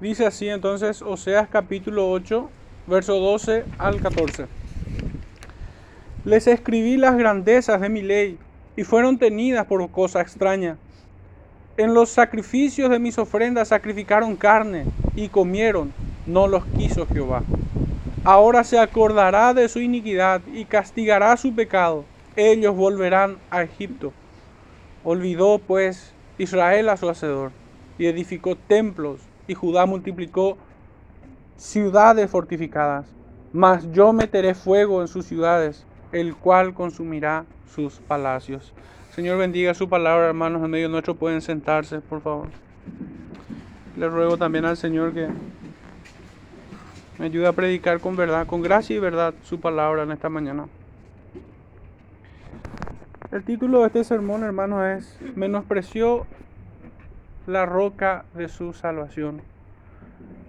Dice así entonces Oseas capítulo 8, verso 12 al 14. Les escribí las grandezas de mi ley y fueron tenidas por cosa extraña. En los sacrificios de mis ofrendas sacrificaron carne y comieron, no los quiso Jehová. Ahora se acordará de su iniquidad y castigará su pecado. Ellos volverán a Egipto. Olvidó pues Israel a su hacedor y edificó templos y Judá multiplicó ciudades fortificadas. Mas yo meteré fuego en sus ciudades, el cual consumirá sus palacios. Señor bendiga su palabra, hermanos, en medio nuestro pueden sentarse, por favor. Le ruego también al Señor que me ayude a predicar con verdad, con gracia y verdad su palabra en esta mañana. El título de este sermón, hermanos, es Menospreció la roca de su salvación.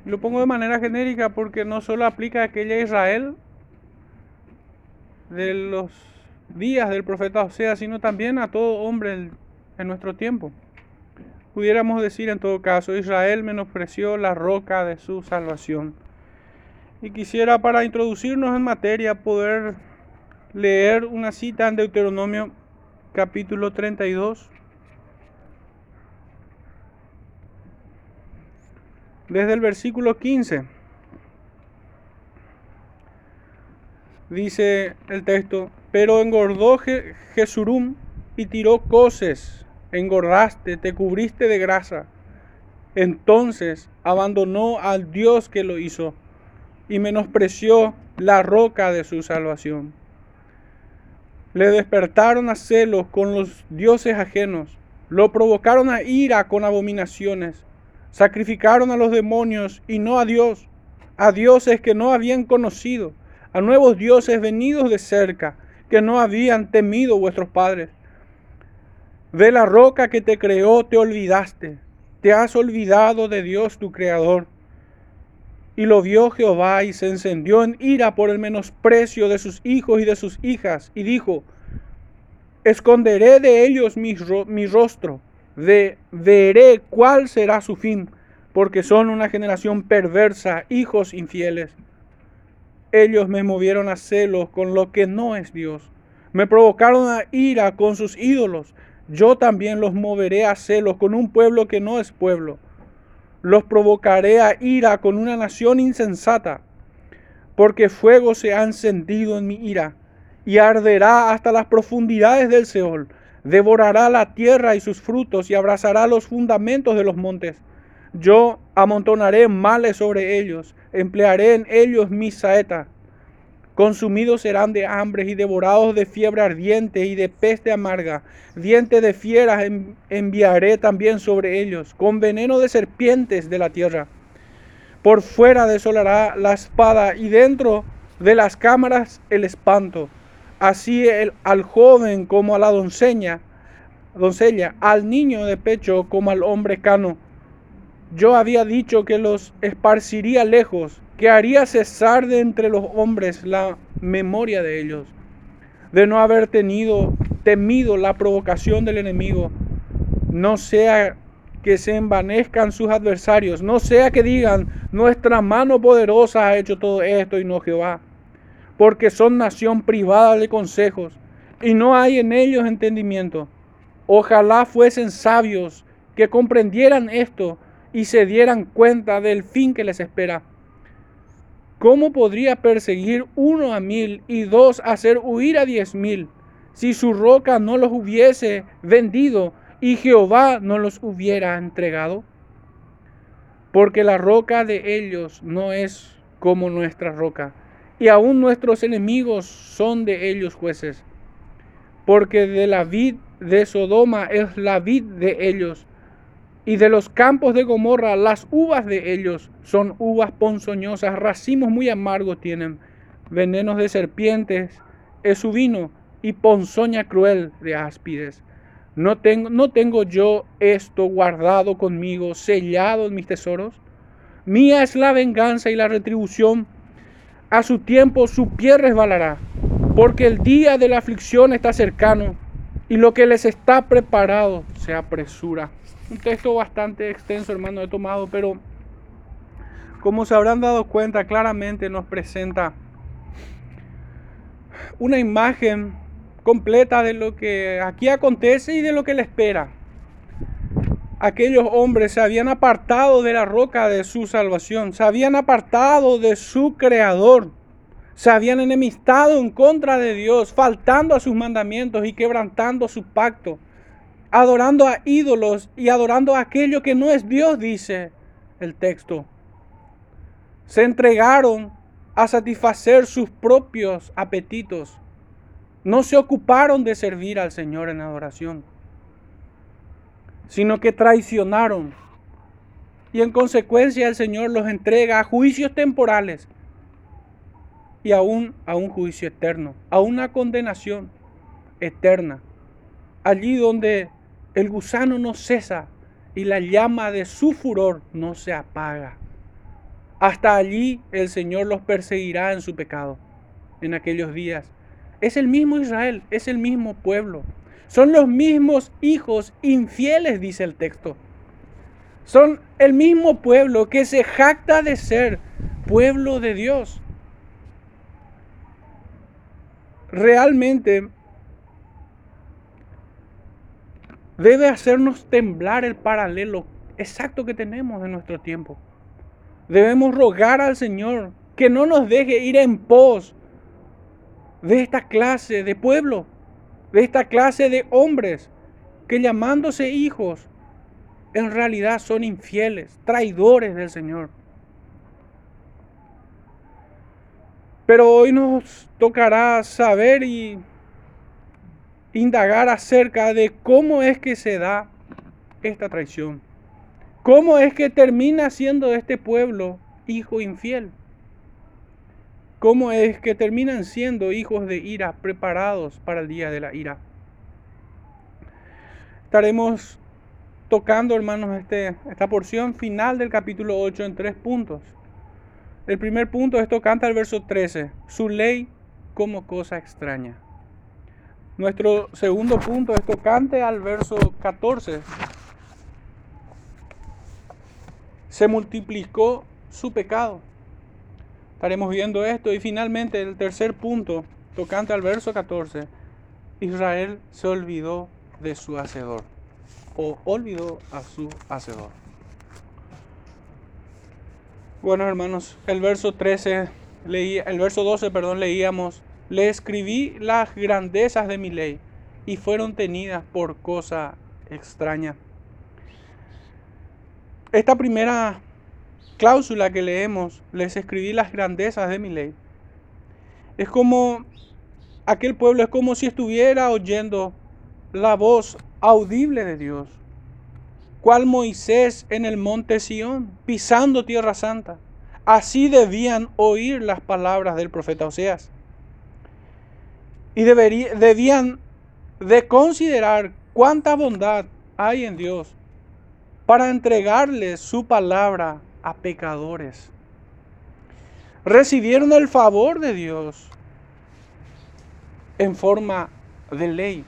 Lo pongo de manera genérica porque no solo aplica a aquella Israel de los días del profeta Oseas, sino también a todo hombre en nuestro tiempo. Pudiéramos decir en todo caso, Israel menospreció la roca de su salvación. Y quisiera para introducirnos en materia poder leer una cita en Deuteronomio capítulo 32 desde el versículo 15. Dice el texto, pero engordó Jesurum y tiró coces, engordaste, te cubriste de grasa. Entonces abandonó al Dios que lo hizo y menospreció la roca de su salvación. Le despertaron a celos con los dioses ajenos, lo provocaron a ira con abominaciones Sacrificaron a los demonios y no a Dios, a dioses que no habían conocido, a nuevos dioses venidos de cerca, que no habían temido vuestros padres. De la roca que te creó te olvidaste, te has olvidado de Dios tu Creador. Y lo vio Jehová y se encendió en ira por el menosprecio de sus hijos y de sus hijas, y dijo, esconderé de ellos mi, mi rostro veré cuál será su fin, porque son una generación perversa, hijos infieles. Ellos me movieron a celos con lo que no es Dios. Me provocaron a ira con sus ídolos. Yo también los moveré a celos con un pueblo que no es pueblo. Los provocaré a ira con una nación insensata, porque fuego se ha encendido en mi ira y arderá hasta las profundidades del Seol devorará la tierra y sus frutos y abrazará los fundamentos de los montes. Yo amontonaré males sobre ellos, emplearé en ellos mis saetas. Consumidos serán de hambre y devorados de fiebre ardiente y de peste amarga. Diente de fieras enviaré también sobre ellos, con veneno de serpientes de la tierra. Por fuera desolará la espada y dentro de las cámaras el espanto así el, al joven como a la doncella, doncella, al niño de pecho como al hombre cano. Yo había dicho que los esparciría lejos, que haría cesar de entre los hombres la memoria de ellos, de no haber tenido temido la provocación del enemigo, no sea que se envanezcan sus adversarios, no sea que digan, nuestra mano poderosa ha hecho todo esto y no Jehová porque son nación privada de consejos y no hay en ellos entendimiento. Ojalá fuesen sabios que comprendieran esto y se dieran cuenta del fin que les espera. ¿Cómo podría perseguir uno a mil y dos hacer huir a diez mil si su roca no los hubiese vendido y Jehová no los hubiera entregado? Porque la roca de ellos no es como nuestra roca y aún nuestros enemigos son de ellos jueces, porque de la vid de Sodoma es la vid de ellos, y de los campos de Gomorra las uvas de ellos son uvas ponzoñosas, racimos muy amargos tienen, venenos de serpientes es su vino, y ponzoña cruel de áspides. ¿No tengo, ¿No tengo yo esto guardado conmigo, sellado en mis tesoros? Mía es la venganza y la retribución a su tiempo su pie resbalará, porque el día de la aflicción está cercano y lo que les está preparado se apresura. Un texto bastante extenso, hermano, he tomado, pero como se habrán dado cuenta, claramente nos presenta una imagen completa de lo que aquí acontece y de lo que le espera. Aquellos hombres se habían apartado de la roca de su salvación, se habían apartado de su creador, se habían enemistado en contra de Dios, faltando a sus mandamientos y quebrantando su pacto, adorando a ídolos y adorando a aquello que no es Dios, dice el texto se entregaron a satisfacer sus propios apetitos. No se ocuparon de servir al Señor en adoración, sino que traicionaron. Y en consecuencia el Señor los entrega a juicios temporales y aún a un juicio eterno, a una condenación eterna. Allí donde el gusano no cesa y la llama de su furor no se apaga. Hasta allí el Señor los perseguirá en su pecado en aquellos días. Es el mismo Israel, es el mismo pueblo. Son los mismos hijos infieles, dice el texto. Son el mismo pueblo que se jacta de ser pueblo de Dios. Realmente debe hacernos temblar el paralelo exacto que tenemos en nuestro tiempo. Debemos rogar al Señor que no nos deje ir en pos de esta clase de pueblo, de esta clase de hombres que llamándose hijos, en realidad son infieles, traidores del Señor. Pero hoy nos tocará saber y indagar acerca de cómo es que se da esta traición. ¿Cómo es que termina siendo este pueblo hijo infiel? ¿Cómo es que terminan siendo hijos de ira preparados para el día de la ira? Estaremos tocando, hermanos, este, esta porción final del capítulo 8 en tres puntos. El primer punto, esto canta el verso 13, su ley como cosa extraña. Nuestro segundo punto, esto cante al verso 14, se multiplicó su pecado. Estaremos viendo esto y finalmente el tercer punto, tocante al verso 14, Israel se olvidó de su hacedor o olvidó a su hacedor. Bueno, hermanos, el verso 13 leía, el verso 12, perdón, leíamos, le escribí las grandezas de mi ley y fueron tenidas por cosa extraña. Esta primera cláusula que leemos, les escribí las grandezas de mi ley. Es como aquel pueblo, es como si estuviera oyendo la voz audible de Dios. Cual Moisés en el monte Sión, pisando tierra santa. Así debían oír las palabras del profeta Oseas. Y debían de considerar cuánta bondad hay en Dios para entregarle su palabra a pecadores. Recibieron el favor de Dios en forma de ley.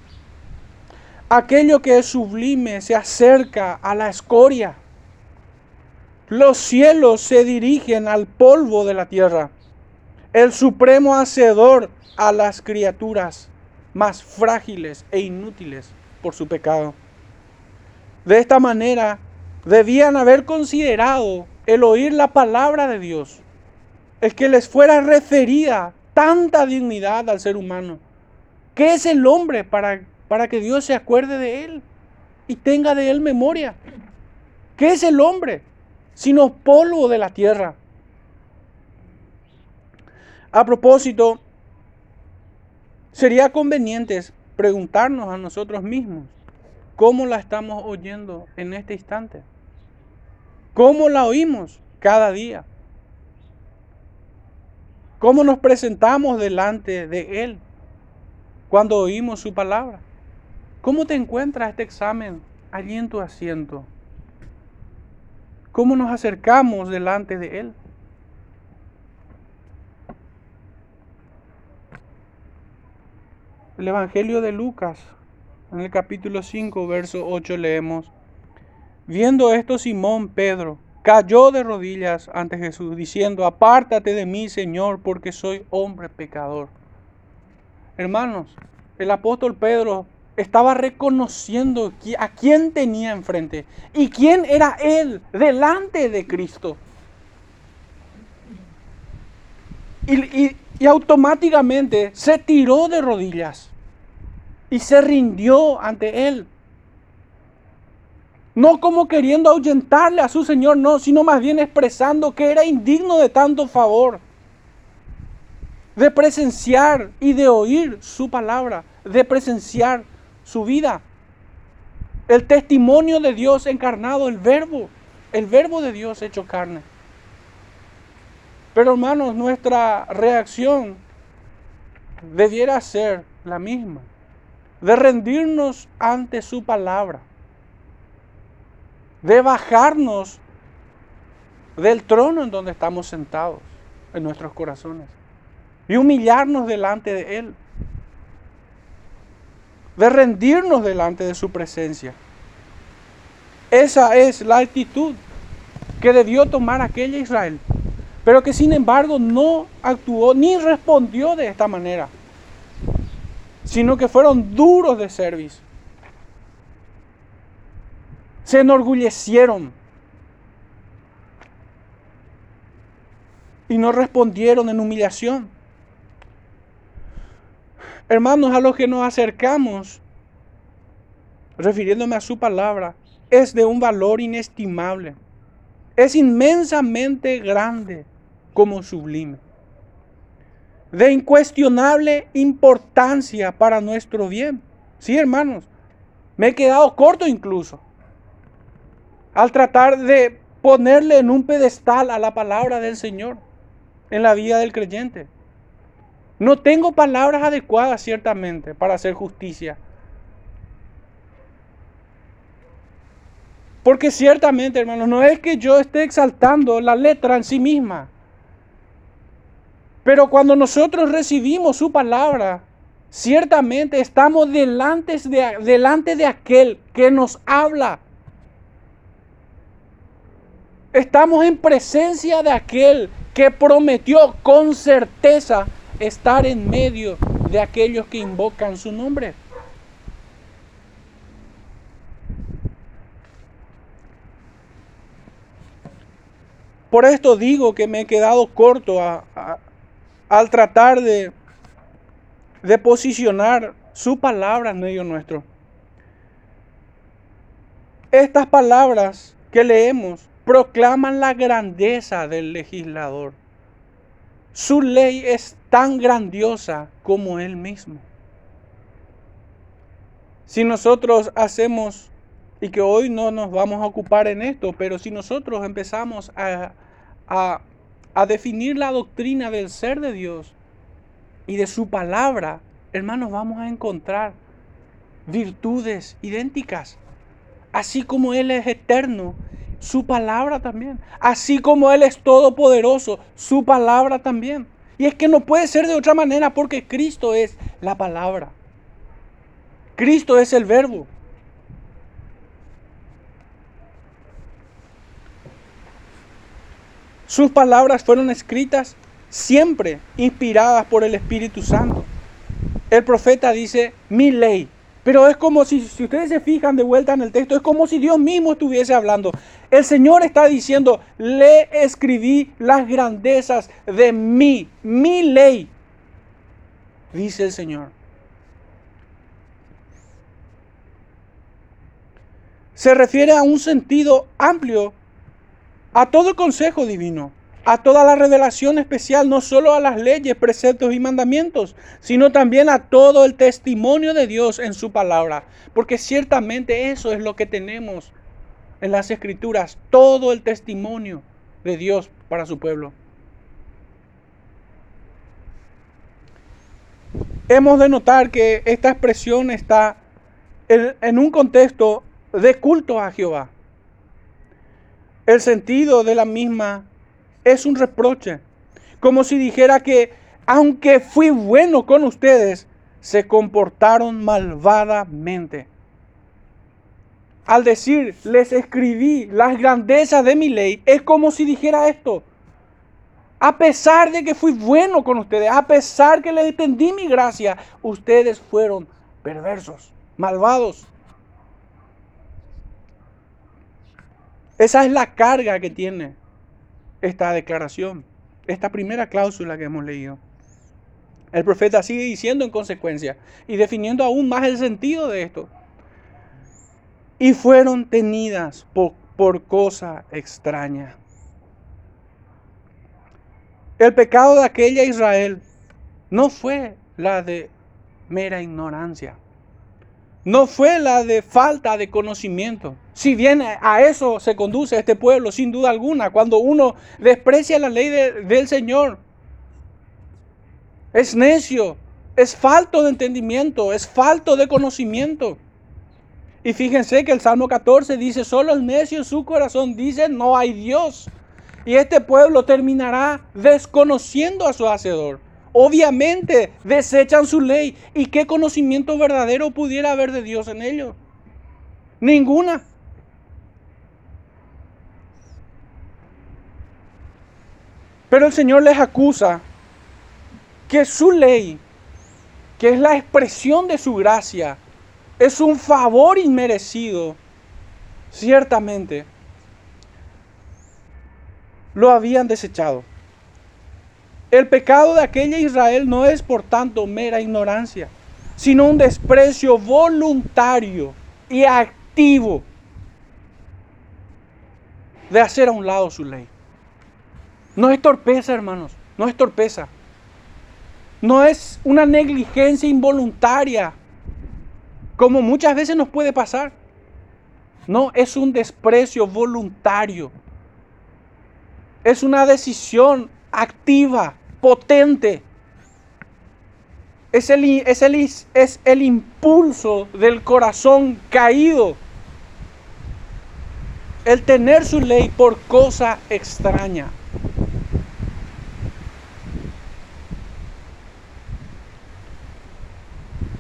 Aquello que es sublime se acerca a la escoria. Los cielos se dirigen al polvo de la tierra. El supremo hacedor a las criaturas más frágiles e inútiles por su pecado. De esta manera, debían haber considerado el oír la palabra de Dios, el que les fuera referida tanta dignidad al ser humano. ¿Qué es el hombre para, para que Dios se acuerde de él y tenga de él memoria? ¿Qué es el hombre sino polvo de la tierra? A propósito, sería conveniente preguntarnos a nosotros mismos, ¿cómo la estamos oyendo en este instante? ¿Cómo la oímos cada día? ¿Cómo nos presentamos delante de Él cuando oímos su palabra? ¿Cómo te encuentras este examen allí en tu asiento? ¿Cómo nos acercamos delante de Él? El Evangelio de Lucas, en el capítulo 5, verso 8 leemos, Viendo esto Simón Pedro cayó de rodillas ante Jesús, diciendo, apártate de mí, Señor, porque soy hombre pecador. Hermanos, el apóstol Pedro estaba reconociendo a quién tenía enfrente y quién era él delante de Cristo. Y, y, automáticamente se tiró de rodillas y se rindió ante él. No como queriendo ahuyentarle a su Señor, no, sino más bien expresando que era indigno de tanto favor, de presenciar y de oír su palabra, de presenciar su vida. El testimonio de Dios encarnado, el verbo, el verbo de Dios hecho carne. Pero hermanos, nuestra reacción debiera ser la misma, de rendirnos ante su palabra de bajarnos del trono en donde estamos sentados, en nuestros corazones, y humillarnos delante de Él, de rendirnos delante de su presencia. Esa es la actitud que debió tomar aquella Israel, pero que sin embargo no actuó ni respondió de esta manera, sino que fueron duros de servicio se enorgullecieron y no respondieron en humillación. Hermanos, a los que nos acercamos, refiriéndome a su palabra, es de un valor inestimable. Es inmensamente grande como sublime. De incuestionable importancia para nuestro bien. Sí, hermanos, me he quedado corto incluso al tratar de ponerle en un pedestal a la palabra del Señor en la vida del creyente. No tengo palabras adecuadas ciertamente para hacer justicia. Porque ciertamente, hermanos, no es que yo esté exaltando la letra en sí misma. Pero cuando nosotros recibimos su palabra, ciertamente estamos delante de, delante de aquel que nos habla Estamos en presencia de aquel que prometió con certeza estar en medio de aquellos que invocan su nombre. Por esto digo que me he quedado corto al tratar de, de posicionar su palabra en medio nuestro. Estas palabras que leemos proclaman la grandeza del legislador. Su ley es tan grandiosa como él mismo. Si nosotros hacemos, y que hoy no nos vamos a ocupar en esto, pero si nosotros empezamos a, a, definir la doctrina del ser de Dios y de su palabra, hermanos, vamos a encontrar virtudes idénticas. Así como Él es eterno su palabra también. Así como Él es todopoderoso, su palabra también. Y es que no puede ser de otra manera porque Cristo es la palabra. Cristo es el verbo. Sus palabras fueron escritas siempre inspiradas por el Espíritu Santo. El profeta dice, mi ley. Pero es como si, si ustedes se fijan de vuelta en el texto, es como si Dios mismo estuviese hablando. El Señor está diciendo, le escribí las grandezas de mí, mi ley, dice el Señor. Se refiere a un sentido amplio a todo el consejo divino, a toda la revelación especial, no solo a las leyes, preceptos y mandamientos, sino también a todo el testimonio de Dios en su palabra, porque ciertamente eso es lo que tenemos en las escrituras todo el testimonio de Dios para su pueblo. Hemos de notar que esta expresión está en un contexto de culto a Jehová. El sentido de la misma es un reproche, como si dijera que aunque fui bueno con ustedes, se comportaron malvadamente. al decir, les escribí las grandezas de mi ley, es como si dijera esto. A pesar de que fui bueno con ustedes, a pesar que les extendí mi gracia, ustedes fueron perversos, malvados. Esa es la carga que tiene esta declaración, esta primera cláusula que hemos leído. El profeta sigue diciendo en consecuencia y definiendo aún más el sentido de esto. Y fueron tenidas por, por cosa extraña. El pecado de aquella Israel no fue la de mera ignorancia. No fue la de falta de conocimiento. Si bien a eso se conduce este pueblo, sin duda alguna, cuando uno desprecia la ley del Señor, es necio, es falto de entendimiento, es falto de conocimiento. Y fíjense que el Salmo 14 dice, solo el necio en su corazón dice, no hay Dios. Y este pueblo terminará desconociendo a su Hacedor. Obviamente desechan su ley. ¿Y qué conocimiento verdadero pudiera haber de Dios en ellos? Ninguna. Pero el Señor les acusa que su ley, que es la expresión de su gracia, es un favor inmerecido, ciertamente, lo habían desechado. El pecado de aquella Israel no es por tanto mera ignorancia, sino un desprecio voluntario y activo de hacer a un lado su ley. No es torpeza, hermanos, no es torpeza. No es una negligencia involuntaria, como muchas veces nos puede pasar. No, es un desprecio voluntario. Es una decisión activa, potente. Es el, es el, es el impulso del corazón caído. El tener su ley por cosa extraña.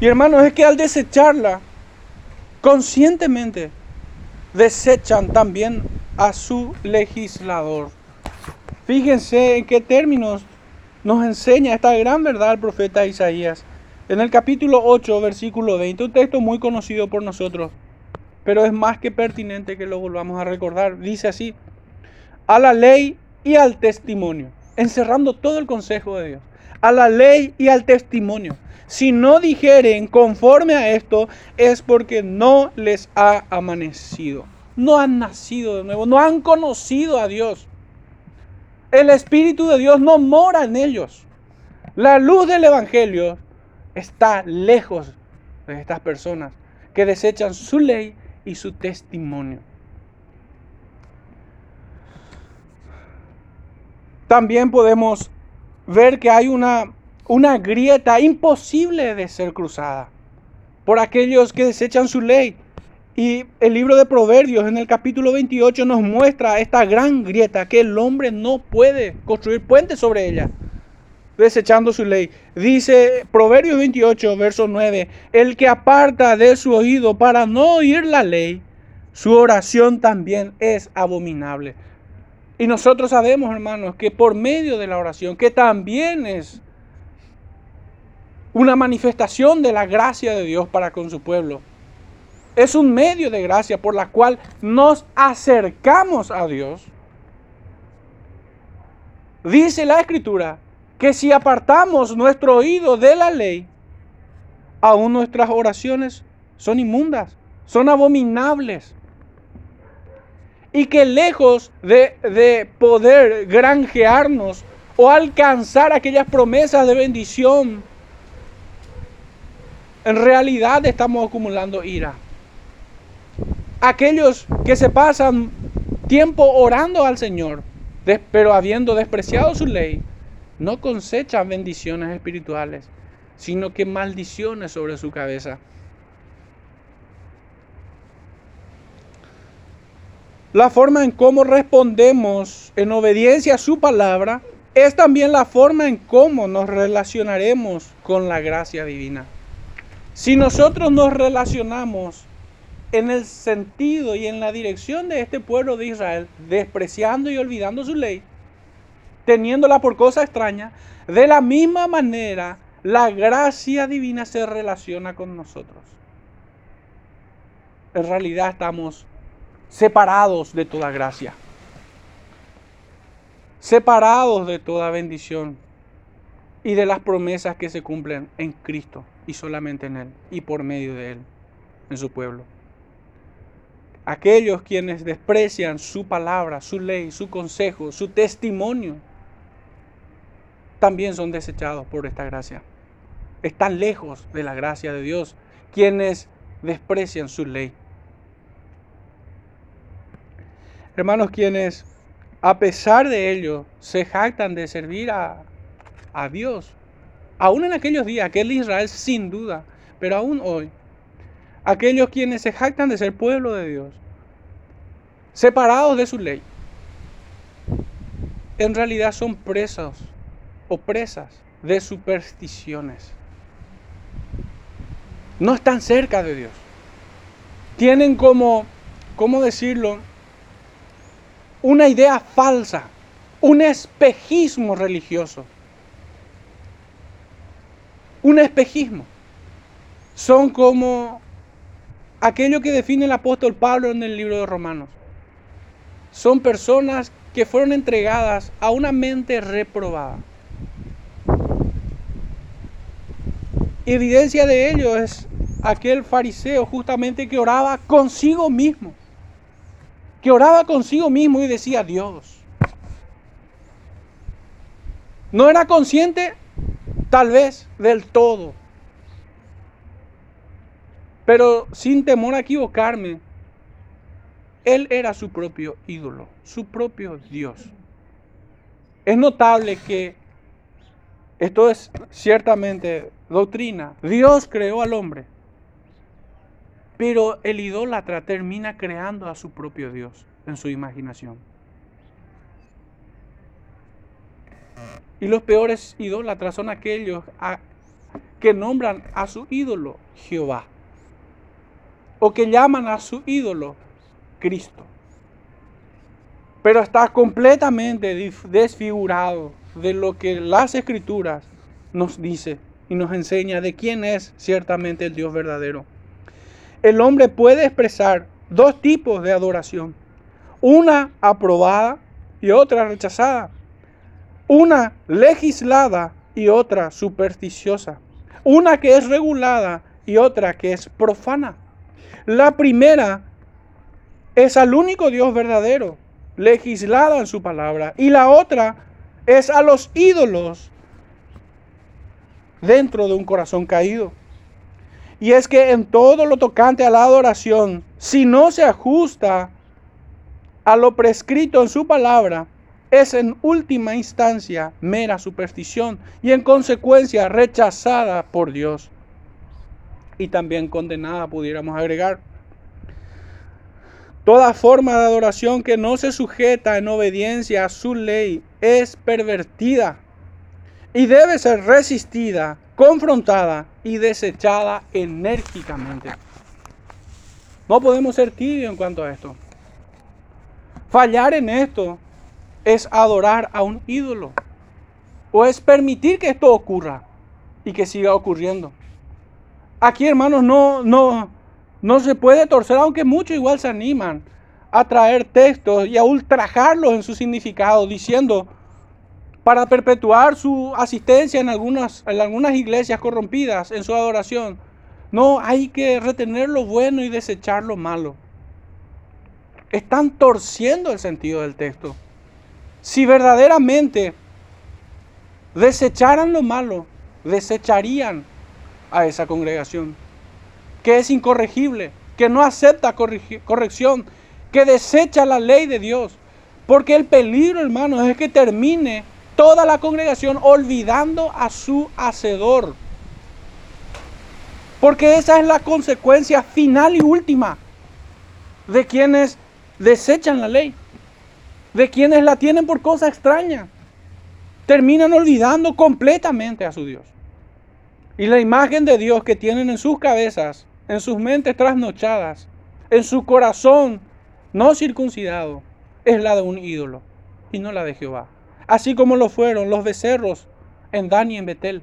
Y hermanos, es que al desecharla, conscientemente desechan también a su legislador. Fíjense en qué términos nos enseña esta gran verdad el profeta Isaías. En el capítulo 8, versículo 20, un texto muy conocido por nosotros, pero es más que pertinente que lo volvamos a recordar. Dice así, a la ley y al testimonio, encerrando todo el consejo de Dios, a la ley y al testimonio si no dijeren conforme a esto, es porque no les ha amanecido. No han nacido de nuevo, no han conocido a Dios. El Espíritu de Dios no mora en ellos. La luz del Evangelio está lejos de estas personas que desechan su ley y su testimonio. También podemos ver que hay una una grieta imposible de ser cruzada por aquellos que desechan su ley. Y el libro de Proverbios en el capítulo 28 nos muestra esta gran grieta que el hombre no puede construir puentes sobre ella, desechando su ley. Dice Proverbios 28, verso 9, el que aparta de su oído para no oír la ley, su oración también es abominable. Y nosotros sabemos, hermanos, que por medio de la oración, que también es una manifestación de la gracia de Dios para con su pueblo. Es un medio de gracia por la cual nos acercamos a Dios. Dice la escritura que si apartamos nuestro oído de la ley, aún nuestras oraciones son inmundas, son abominables. Y que lejos de, de poder granjearnos o alcanzar aquellas promesas de bendición en realidad estamos acumulando ira. Aquellos que se pasan tiempo orando al Señor, pero habiendo despreciado su ley, no cosechan bendiciones espirituales, sino que maldiciones sobre su cabeza. La forma en cómo respondemos en obediencia a su palabra es también la forma en cómo nos relacionaremos con la gracia divina. Si nosotros nos relacionamos en el sentido y en la dirección de este pueblo de Israel, despreciando y olvidando su ley, teniéndola por cosa extraña, de la misma manera la gracia divina se relaciona con nosotros. En realidad estamos separados de toda gracia, separados de toda bendición y de las promesas que se cumplen en Cristo y solamente en Él y por medio de Él, en su pueblo. Aquellos quienes desprecian su palabra, su ley, su consejo, su testimonio, también son desechados por esta gracia. Están lejos de la gracia de Dios quienes desprecian su ley. Hermanos, quienes a pesar de ello se jactan de servir a, a Dios, aún en aquellos días, aquel Israel sin duda, pero aún hoy, aquellos quienes se jactan de ser pueblo de Dios, separados de su ley, en realidad son presos o presas de supersticiones. No están cerca de Dios. Tienen como, ¿cómo decirlo? Una idea falsa, un espejismo religioso. Un espejismo. Son como aquello que define el apóstol Pablo en el libro de Romanos. Son personas que fueron entregadas a una mente reprobada. Evidencia de ello es aquel fariseo justamente que oraba consigo mismo. Que oraba consigo mismo y decía Dios. No era consciente tal vez del todo. Pero sin temor a equivocarme, él era su propio ídolo, su propio Dios. Es notable que esto es ciertamente doctrina. Dios creó al hombre, pero el idólatra termina creando a su propio Dios en su imaginación. Y los peores idólatras son aquellos que nombran a su ídolo Jehová o que llaman a su ídolo Cristo. Pero está completamente desfigurado de lo que las escrituras nos dice y nos enseña de quién es ciertamente el Dios verdadero. El hombre puede expresar dos tipos de adoración. Una aprobada y otra rechazada. Una legislada y otra supersticiosa. Una que es regulada y otra que es profana. La primera es al único Dios verdadero, legislada en su palabra. Y la otra es a los ídolos dentro de un corazón caído. Y es que en todo lo tocante a la adoración, si no se ajusta a lo prescrito en su palabra, es en última instancia mera superstición y en consecuencia rechazada por Dios y también condenada, pudiéramos agregar. Toda forma de adoración que no se sujeta en obediencia a su ley es pervertida y debe ser resistida, confrontada y desechada enérgicamente. No podemos ser tibios en cuanto a esto. Fallar en esto es adorar a un ídolo o es permitir que esto ocurra y que siga ocurriendo. Aquí, hermanos, no, no, no se puede torcer, aunque muchos igual se animan a traer textos y a ultrajarlos en su significado, diciendo, para perpetuar su asistencia en algunas, en algunas iglesias corrompidas, en su adoración, no, hay que retener lo bueno y desechar lo malo. Están torciendo el sentido del texto. Si verdaderamente desecharan lo malo, desecharían a esa congregación, que es incorregible, que no acepta corrección, que desecha la ley de Dios. Porque el peligro, hermanos, es que termine toda la congregación olvidando a su hacedor. Porque esa es la consecuencia final y última de quienes desechan la ley, de quienes la tienen por cosa extraña. Terminan olvidando completamente a su Dios. Y la imagen de Dios que tienen en sus cabezas, en sus mentes trasnochadas, en su corazón no circuncidado es la de un ídolo y no la de Jehová. Así como lo fueron los becerros en Dan y en Betel.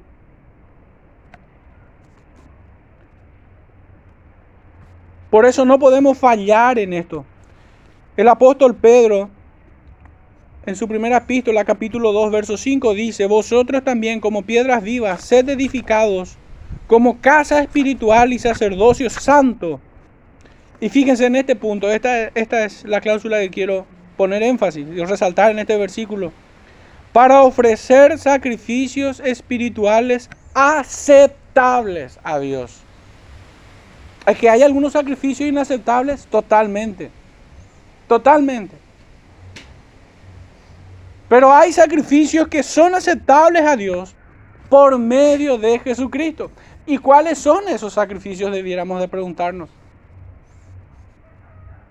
Por eso no podemos fallar en esto. El apóstol Pedro, en su primera epístola, capítulo 2, verso 5, dice, vosotros también como piedras vivas, sed edificados como casa espiritual y sacerdocio santo. Y fíjense en este punto, esta, esta es la cláusula que quiero poner énfasis y resaltar en este versículo. Para ofrecer sacrificios espirituales aceptables a Dios. ¿Es que hay algunos sacrificios inaceptables? Totalmente. Totalmente. Pero hay sacrificios que son aceptables a Dios por medio de Jesucristo. ¿Y cuáles son esos sacrificios? Debiéramos de preguntarnos.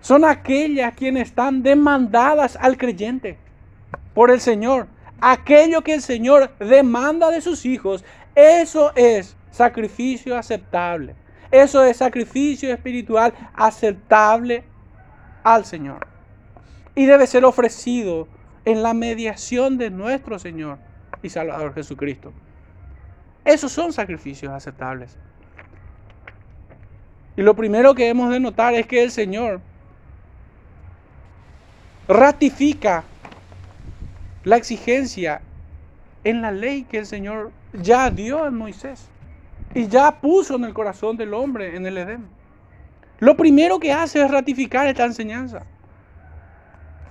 Son aquellas quienes están demandadas al creyente por el Señor. Aquello que el Señor demanda de sus hijos, eso es sacrificio aceptable. Eso es sacrificio espiritual aceptable al Señor. Y debe ser ofrecido en la mediación de nuestro Señor y Salvador Jesucristo. Esos son sacrificios aceptables. Y lo primero que hemos de notar es que el Señor ratifica la exigencia en la ley que el Señor ya dio a Moisés y ya puso en el corazón del hombre en el Edén. Lo primero que hace es ratificar esta enseñanza.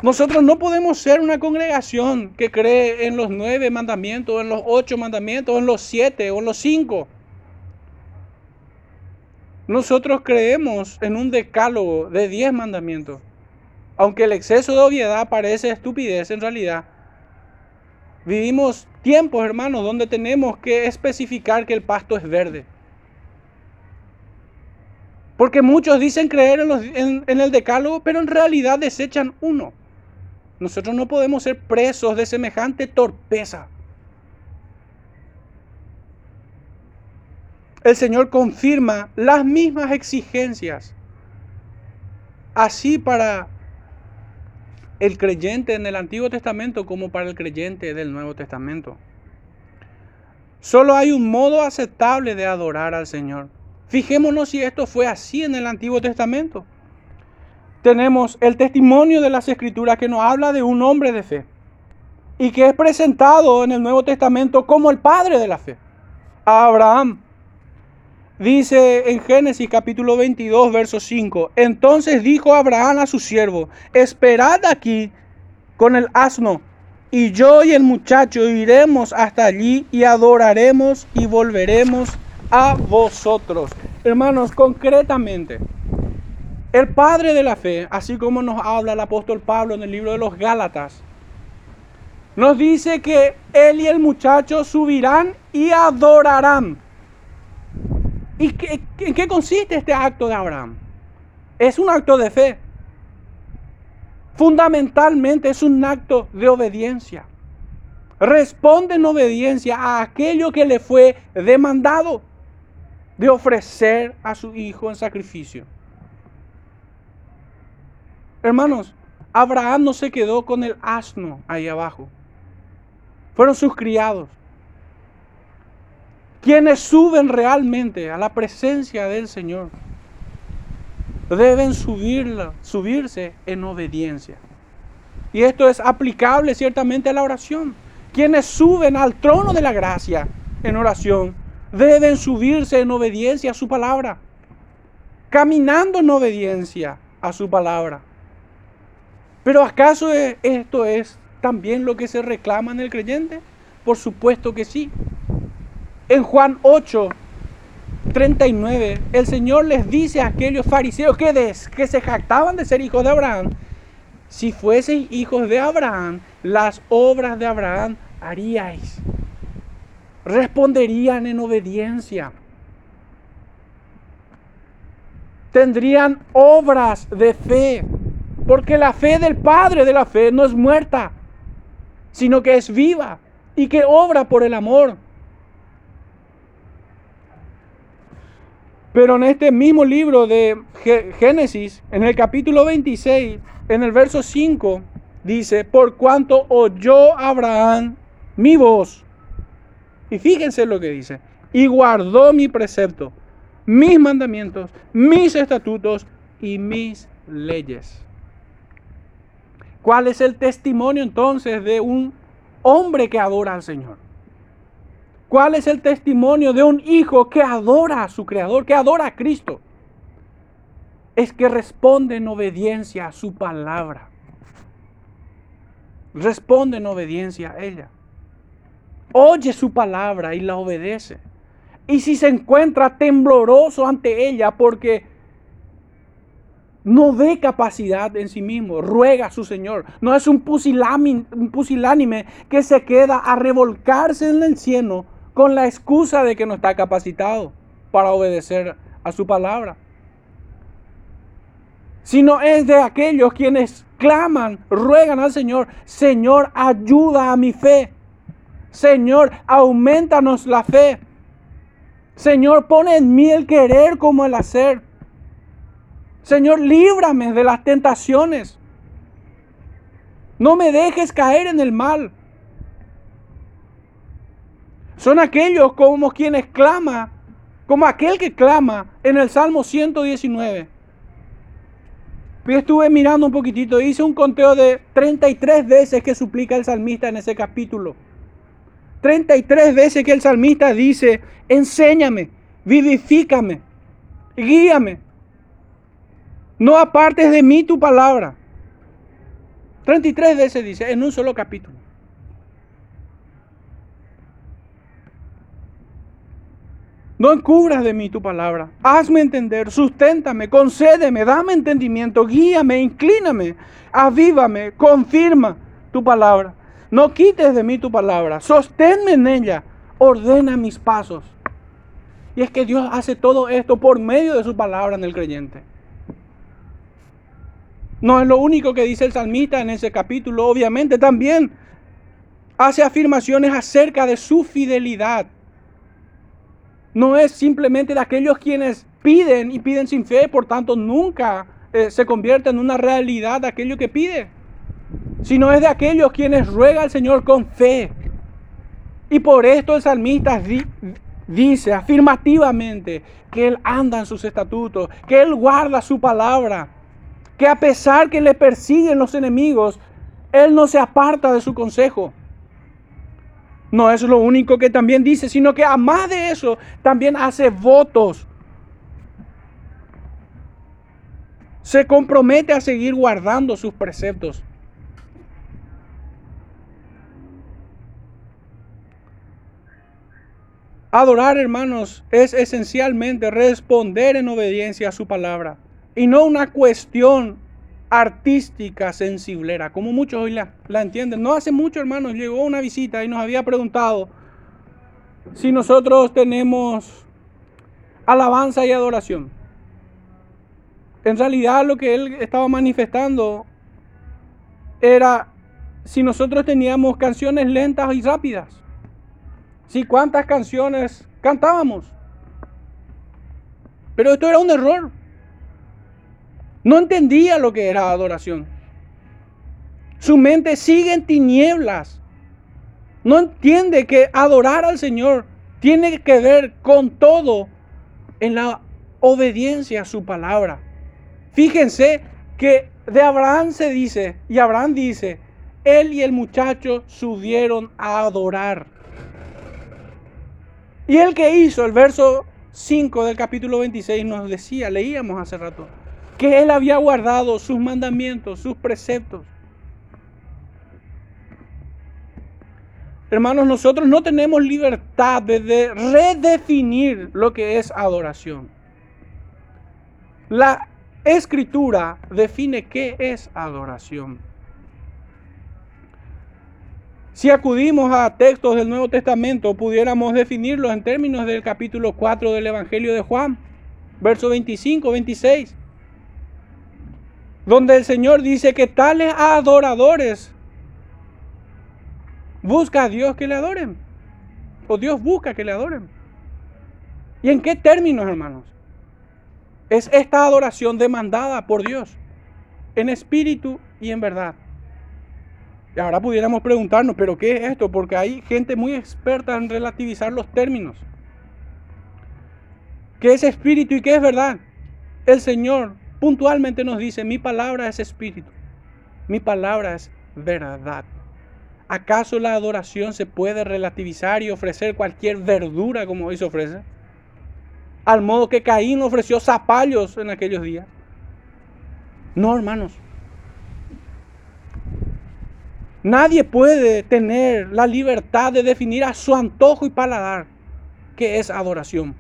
Nosotros no podemos ser una congregación que cree en los nueve mandamientos, en los ocho mandamientos, en los siete o en los cinco. Nosotros creemos en un decálogo de diez mandamientos. Aunque el exceso de obviedad parece estupidez en realidad, vivimos tiempos, hermanos, donde tenemos que especificar que el pasto es verde. Porque muchos dicen creer en, en el decálogo, pero en realidad desechan uno. Nosotros no podemos ser presos de semejante torpeza. El Señor confirma las mismas exigencias. Así para el creyente en el Antiguo Testamento como para el creyente del Nuevo Testamento. Solo hay un modo aceptable de adorar al Señor. Fijémonos si esto fue así en el Antiguo Testamento tenemos el testimonio de las Escrituras que nos habla de un hombre de fe y que es presentado en el Nuevo Testamento como el padre de la fe, Abraham. Dice en Génesis capítulo 22, verso 5, entonces dijo Abraham a su siervo, esperad aquí con el asno, y yo y el muchacho iremos hasta allí y adoraremos y volveremos a vosotros. Hermanos, concretamente, el padre de la fe, así como nos habla el apóstol Pablo en el libro de los Gálatas, nos dice que él y el muchacho subirán y adorarán. ¿Y en qué consiste este acto de Abraham? Es un acto de fe. Fundamentalmente es un acto de obediencia. Responde en obediencia a aquello que le fue demandado de ofrecer a su hijo en sacrificio. Hermanos, Abraham no se quedó con el asno ahí abajo. Fueron sus criados. Quienes suben realmente a la presencia del Señor deben subirla, subirse en obediencia. Y esto es aplicable ciertamente a la oración. Quienes suben al trono de la gracia en oración deben subirse en obediencia a su palabra, caminando en obediencia a su palabra. Pero ¿acaso esto es también lo que se reclama en el creyente? Por supuesto que sí. En Juan 8, 39, el Señor les dice a aquellos fariseos que, que se jactaban de ser hijos de Abraham, si fueseis hijos de Abraham, las obras de Abraham haríais. Responderían en obediencia. Tendrían obras de fe. Porque la fe del Padre de la fe no es muerta, sino que es viva y que obra por el amor. Pero en este mismo libro de Génesis, en el capítulo 26, en el verso 5, dice, por cuanto oyó Abraham mi voz. Y fíjense lo que dice, y guardó mi precepto, mis mandamientos, mis estatutos y mis leyes. ¿Cuál es el testimonio entonces de un hombre que adora al Señor? ¿Cuál es el testimonio de un hijo que adora a su Creador, que adora a Cristo? Es que responde en obediencia a su palabra. Responde en obediencia a ella. Oye su palabra y la obedece. Y si se encuentra tembloroso ante ella porque no ve capacidad en sí mismo, ruega a su Señor. No es un pusilánime, que se queda a revolcarse en el cielo con la excusa de que no está capacitado para obedecer a su palabra. Sino es de aquellos quienes claman, ruegan al Señor, Señor, ayuda a mi fe. Señor, aumentanos la fe. Señor, pone en mí el querer como el hacer. Señor, líbrame de las tentaciones. No me dejes caer en el mal. Son aquellos como quienes clama, como aquel que clama en el Salmo 119. Yo estuve mirando un poquitito, hice un conteo de 33 veces que suplica el salmista en ese capítulo. 33 veces que el salmista dice, enséñame, vivifícame, guíame, no apartes de mí tu palabra. 33 veces dice, en un solo capítulo. No encubras de mí tu palabra. Hazme entender, susténtame, concédeme, dame entendimiento, guíame, inclíname, avívame, confirma tu palabra. No quites de mí tu palabra, sosténme en ella, ordena mis pasos. Y es que Dios hace todo esto por medio de su palabra en el creyente. No es lo único que dice el salmista en ese capítulo, obviamente también hace afirmaciones acerca de su fidelidad. No es simplemente de aquellos quienes piden y piden sin fe, por tanto nunca eh, se convierte en una realidad aquello que pide, sino es de aquellos quienes ruega al Señor con fe. Y por esto el salmista dice afirmativamente que Él anda en sus estatutos, que Él guarda su palabra que a pesar que le persiguen los enemigos, Él no se aparta de su consejo. No es lo único que también dice, sino que además de eso, también hace votos. Se compromete a seguir guardando sus preceptos. Adorar, hermanos, es esencialmente responder en obediencia a su palabra y no una cuestión artística sensiblera, como muchos hoy la, entienden. No hace mucho, hermanos, llegó una visita y nos había preguntado si nosotros tenemos alabanza y adoración. En realidad lo que él estaba manifestando era si nosotros teníamos canciones lentas y rápidas. Si cuántas canciones cantábamos. Pero esto era un error. No entendía lo que era adoración. Su mente sigue en tinieblas. No entiende que adorar al Señor tiene que ver con todo en la obediencia a su palabra. Fíjense que de Abraham se dice, y Abraham dice, él y el muchacho subieron a adorar. Y el que hizo, el verso 5 del capítulo 26 nos decía, leíamos hace rato, que él había guardado sus mandamientos, sus preceptos. Hermanos, nosotros no tenemos libertad de redefinir lo que es adoración. La escritura define qué es adoración. Si acudimos a textos del Nuevo Testamento, pudiéramos definirlos en términos del capítulo 4 del Evangelio de Juan, verso 25, 26 donde el Señor dice que tales adoradores busca a Dios que le adoren. O Dios busca que le adoren. ¿Y en qué términos, hermanos? Es esta adoración demandada por Dios, en espíritu y en verdad. Y ahora pudiéramos preguntarnos, ¿pero qué es esto? Porque hay gente muy experta en relativizar los términos. ¿Qué es espíritu y qué es verdad? El Señor puntualmente nos dice, mi palabra es espíritu, mi palabra es verdad. ¿Acaso la adoración se puede relativizar y ofrecer cualquier verdura como hoy se ofrece? Al modo que Caín ofreció zapallos en aquellos días. No, hermanos. Nadie puede tener la libertad de definir a su antojo y paladar qué es adoración.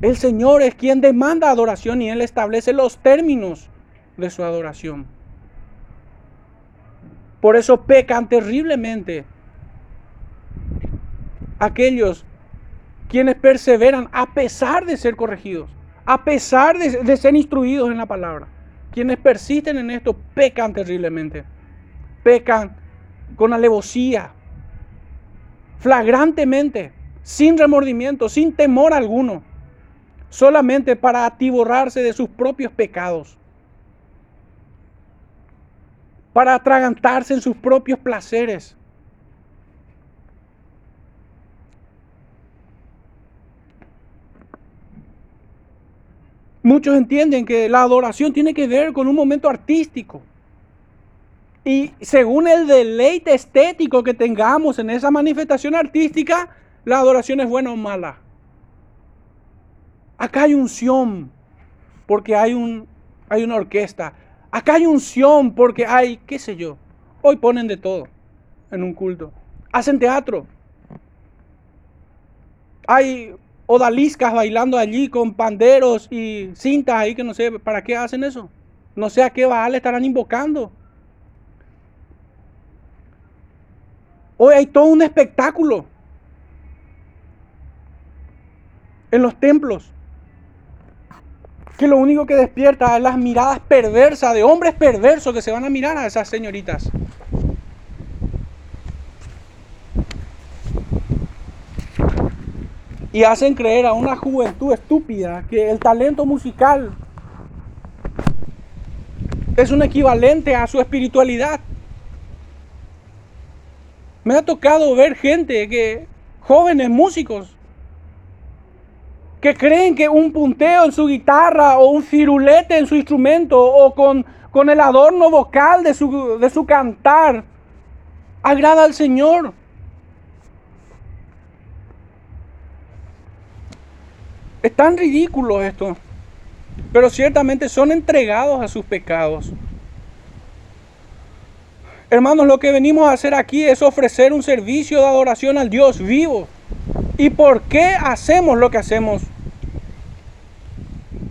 El Señor es quien demanda adoración y Él establece los términos de su adoración. Por eso pecan terriblemente aquellos quienes perseveran a pesar de ser corregidos, a pesar de, ser instruidos en la palabra. Quienes persisten en esto pecan terriblemente. Pecan con alevosía, flagrantemente, sin remordimiento, sin temor alguno solamente para atiborrarse de sus propios pecados, para atragantarse en sus propios placeres. Muchos entienden que la adoración tiene que ver con un momento artístico. Y según el deleite estético que tengamos en esa manifestación artística, la adoración es buena o mala. Acá hay unción porque hay, un, hay una orquesta. Acá hay unción porque hay, qué sé yo. Hoy ponen de todo en un culto. Hacen teatro. Hay odaliscas bailando allí con panderos y cintas ahí que no sé para qué hacen eso. No sé a qué Baal estarán invocando. Hoy hay todo un espectáculo en los templos que lo único que despierta es las miradas perversas de hombres perversos que se van a mirar a esas señoritas. Y hacen creer a una juventud estúpida que el talento musical es un equivalente a su espiritualidad. Me ha tocado ver gente que, jóvenes músicos, que creen que un punteo en su guitarra o un firulete en su instrumento o con, con el adorno vocal de su, de su cantar agrada al Señor. Es tan ridículo esto, pero ciertamente son entregados a sus pecados. Hermanos, lo que venimos a hacer aquí es ofrecer un servicio de adoración al Dios vivo. ¿Y por qué hacemos lo que hacemos?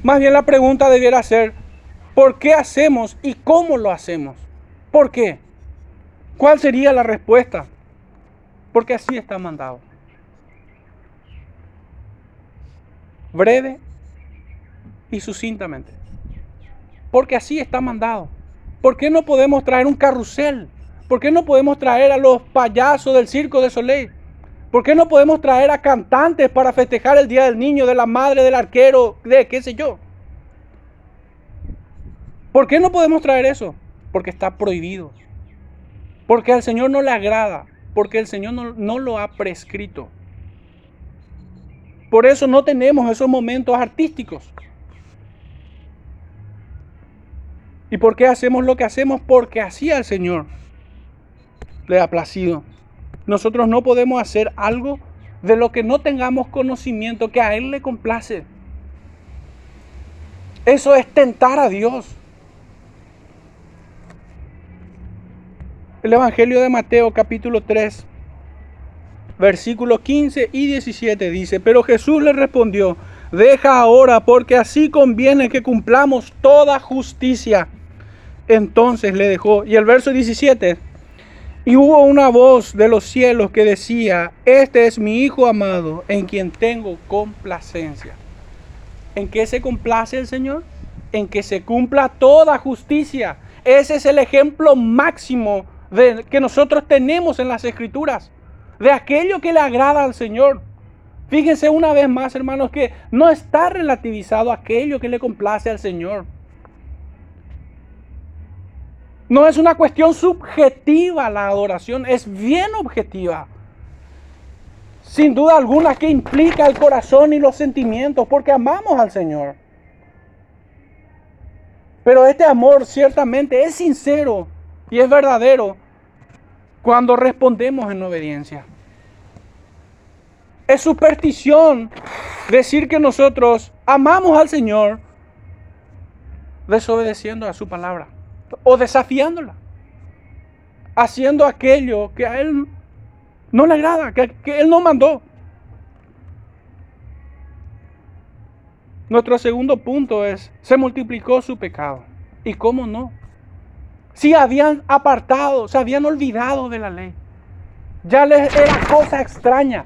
Más bien la pregunta debiera ser, ¿por qué hacemos y cómo lo hacemos? ¿Por qué? ¿Cuál sería la respuesta? Porque así está mandado. Breve y sucintamente. Porque así está mandado. ¿Por qué no podemos traer un carrusel? ¿Por qué no podemos traer a los payasos del circo de Soleil? ¿Por qué no podemos traer a cantantes para festejar el Día del Niño, de la madre, del arquero, de qué sé yo? ¿Por qué no podemos traer eso? Porque está prohibido. Porque al Señor no le agrada. Porque el Señor no, no lo ha prescrito. Por eso no tenemos esos momentos artísticos. ¿Y por qué hacemos lo que hacemos? Porque así al Señor le ha placido. Nosotros no podemos hacer algo de lo que no tengamos conocimiento que a Él le complace. Eso es tentar a Dios. El Evangelio de Mateo capítulo 3, versículos 15 y 17 dice, pero Jesús le respondió, deja ahora porque así conviene que cumplamos toda justicia. Entonces le dejó. Y el verso 17, y hubo una voz de los cielos que decía, este es mi Hijo amado, en quien tengo complacencia. ¿En qué se complace el Señor? En que se cumpla toda justicia. Ese es el ejemplo máximo que nosotros tenemos en las Escrituras, de aquello que le agrada al Señor. Fíjense una vez más, hermanos, que no está relativizado aquello que le complace al Señor. No es una cuestión subjetiva la adoración, es bien objetiva. Sin duda alguna que implica el corazón y los sentimientos, porque amamos al Señor. Pero este amor ciertamente es sincero y es verdadero cuando respondemos en obediencia. Es superstición decir que nosotros amamos al Señor desobedeciendo a su palabra o desafiándola, haciendo aquello que a Él no le agrada, que, Él no mandó. Nuestro segundo punto es, se multiplicó su pecado. ¿Y cómo no? Si habían apartado, se habían olvidado de la ley. Ya les era cosa extraña.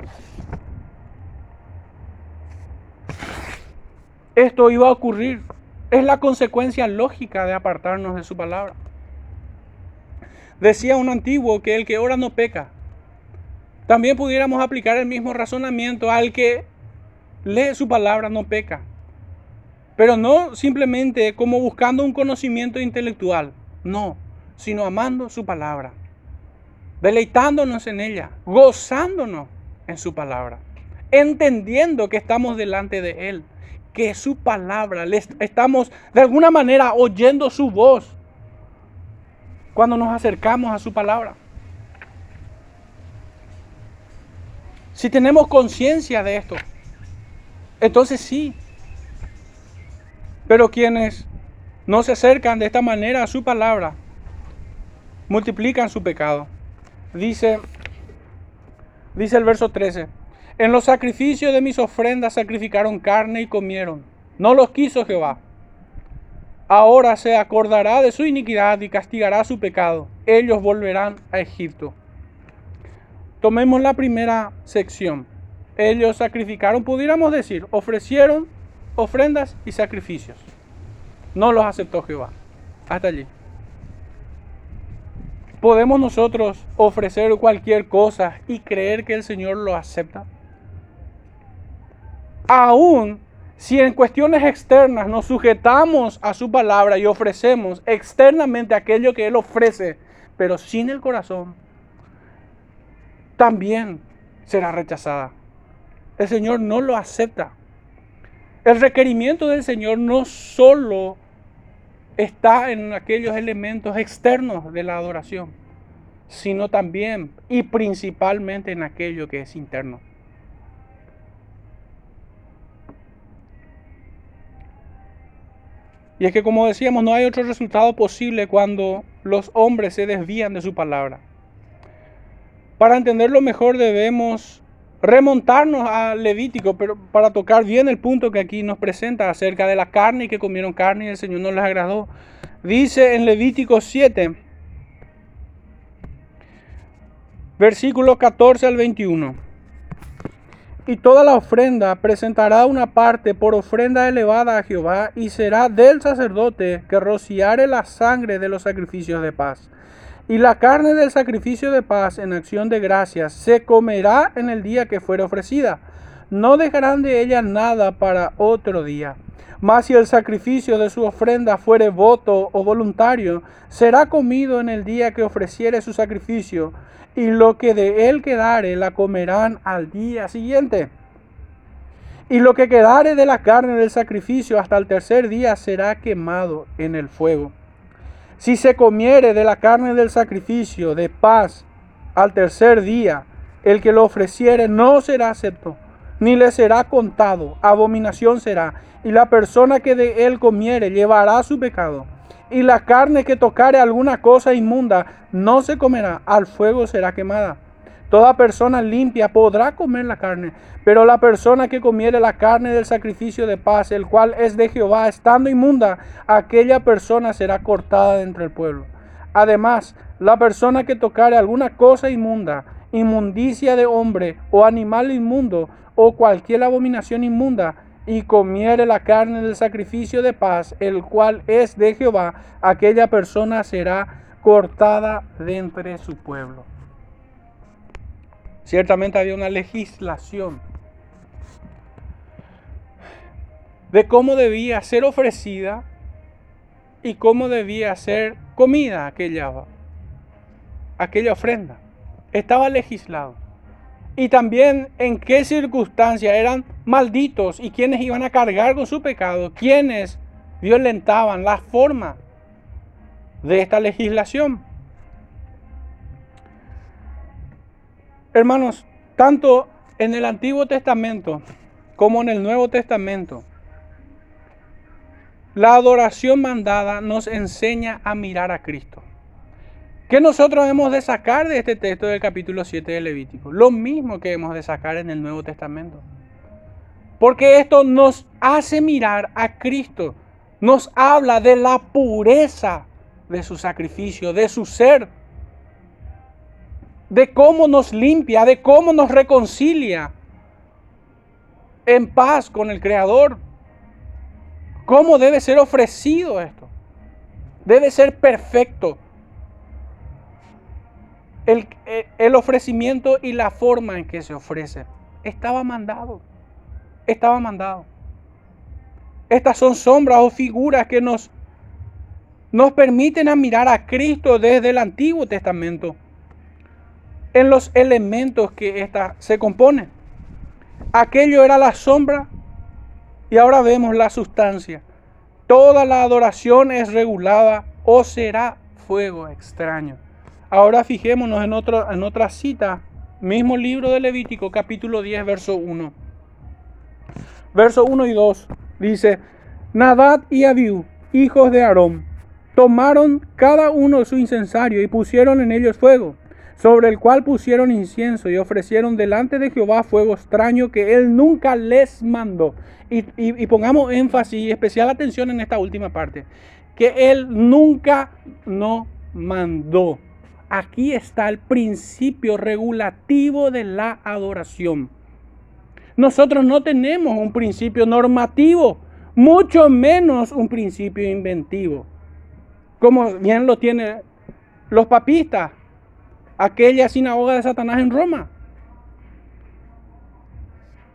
Esto iba a ocurrir. Es la consecuencia lógica de apartarnos de su palabra. Decía un antiguo que el que ora no peca. También pudiéramos aplicar el mismo razonamiento al que lee su palabra no peca. Pero no simplemente como buscando un conocimiento intelectual. No, sino amando su palabra. Deleitándonos en ella, gozándonos en su palabra. Entendiendo que estamos delante de Él que su palabra, estamos de alguna manera oyendo su voz cuando nos acercamos a su palabra. Si tenemos conciencia de esto, entonces sí. Pero quienes no se acercan de esta manera a su palabra, multiplican su pecado. Dice, dice el verso 13. En los sacrificios de mis ofrendas sacrificaron carne y comieron. No los quiso Jehová. Ahora se acordará de su iniquidad y castigará su pecado. Ellos volverán a Egipto. Tomemos la primera sección. Ellos sacrificaron, pudiéramos decir, ofrecieron ofrendas y sacrificios. No los aceptó Jehová. Hasta allí. ¿Podemos nosotros ofrecer cualquier cosa y creer que el Señor lo acepta? Aún si en cuestiones externas nos sujetamos a su palabra y ofrecemos externamente aquello que Él ofrece, pero sin el corazón, también será rechazada. El Señor no lo acepta. El requerimiento del Señor no solo está en aquellos elementos externos de la adoración, sino también y principalmente en aquello que es interno. Y es que como decíamos, no hay otro resultado posible cuando los hombres se desvían de su palabra. Para entenderlo mejor debemos remontarnos a Levítico, pero para tocar bien el punto que aquí nos presenta acerca de la carne y que comieron carne y el Señor no les agradó. Dice en Levítico 7, versículos 14 al 21. Y toda la ofrenda presentará una parte por ofrenda elevada a Jehová, y será del sacerdote que rociare la sangre de los sacrificios de paz. Y la carne del sacrificio de paz en acción de gracias se comerá en el día que fuere ofrecida. No dejarán de ella nada para otro día. Mas si el sacrificio de su ofrenda fuere voto o voluntario, será comido en el día que ofreciere su sacrificio y lo que de él quedare la comerán al día siguiente. Y lo que quedare de la carne del sacrificio hasta el tercer día será quemado en el fuego. Si se comiere de la carne del sacrificio de paz al tercer día, el que lo ofreciere no será acepto, ni le será contado, abominación será, y la persona que de él comiere llevará su pecado y la carne que tocare alguna cosa inmunda no se comerá, al fuego será quemada. Toda persona limpia podrá comer la carne, pero la persona que comiere la carne del sacrificio de paz, el cual es de Jehová, estando inmunda, aquella persona será cortada de entre el pueblo. Además, la persona que tocare alguna cosa inmunda, inmundicia de hombre o animal inmundo, o cualquier abominación inmunda, y comiere la carne del sacrificio de paz, el cual es de Jehová, aquella persona será cortada de entre su pueblo. Ciertamente había una legislación de cómo debía ser ofrecida y cómo debía ser comida aquella, aquella ofrenda. Estaba legislado. Y también en qué circunstancias eran malditos y quienes iban a cargar con su pecado, quienes violentaban la forma de esta legislación. Hermanos, tanto en el Antiguo Testamento como en el Nuevo Testamento, la adoración mandada nos enseña a mirar a Cristo. ¿Qué nosotros hemos de sacar de este texto del capítulo 7 de Levítico? Lo mismo que hemos de sacar en el Nuevo Testamento. Porque esto nos hace mirar a Cristo. Nos habla de la pureza de su sacrificio, de su ser. De cómo nos limpia, de cómo nos reconcilia en paz con el Creador. ¿Cómo debe ser ofrecido esto? Debe ser perfecto. El, el, ofrecimiento y la forma en que se ofrece estaba mandado. Estaba mandado. Estas son sombras o figuras que nos, nos permiten admirar a Cristo desde el Antiguo Testamento en los elementos que ésta se compone. Aquello era la sombra y ahora vemos la sustancia. Toda la adoración es regulada o será fuego extraño. Ahora fijémonos en, en otra cita, mismo libro de Levítico, capítulo 10, verso 1. Verso 1 y 2 dice, Nadad y Abiú, hijos de Aarón, tomaron cada uno su incensario y pusieron en ellos fuego sobre el cual pusieron incienso y ofrecieron delante de Jehová fuego extraño que él nunca les mandó. Y, pongamos énfasis y especial atención en esta última parte, que él nunca no mandó. Aquí está el principio regulativo de la adoración. Nosotros no tenemos un principio normativo, mucho menos un principio inventivo, como bien lo tienen los papistas aquella sinagoga de Satanás en Roma.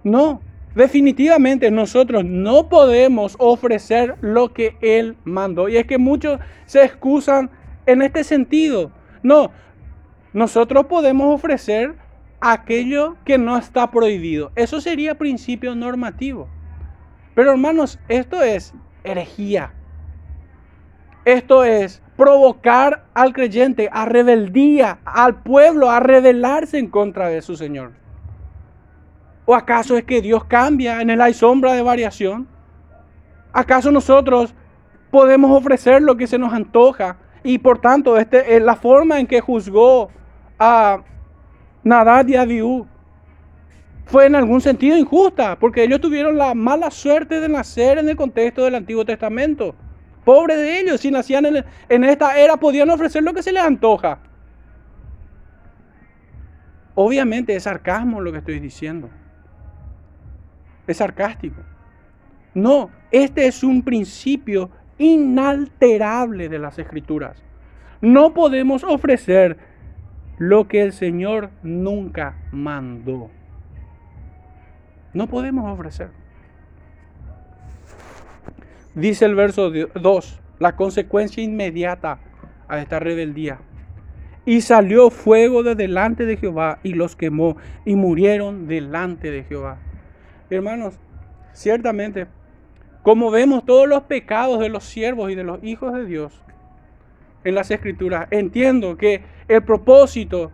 No, definitivamente nosotros no podemos ofrecer lo que Él mandó. Y es que muchos se excusan en este sentido. No, nosotros podemos ofrecer aquello que no está prohibido. Eso sería principio normativo. Pero hermanos, esto es herejía. Esto es provocar al creyente a rebeldía, al pueblo a rebelarse en contra de su Señor. ¿O acaso es que Dios cambia en el hay sombra de variación? ¿Acaso nosotros podemos ofrecer lo que se nos antoja? Y por tanto, este, es la forma en que juzgó a Nadad y Abiú fue en algún sentido injusta, porque ellos tuvieron la mala suerte de nacer en el contexto del Antiguo Testamento. Pobre de ellos, si nacían en, esta era podían ofrecer lo que se les antoja. Obviamente es sarcasmo lo que estoy diciendo. Es sarcástico. No, este es un principio inalterable de las escrituras. No podemos ofrecer lo que el Señor nunca mandó. No podemos ofrecer. Dice el verso 2, la consecuencia inmediata a esta rebeldía. Y salió fuego de delante de Jehová y los quemó y murieron delante de Jehová. Hermanos, ciertamente, como vemos todos los pecados de los siervos y de los hijos de Dios en las escrituras, entiendo que el propósito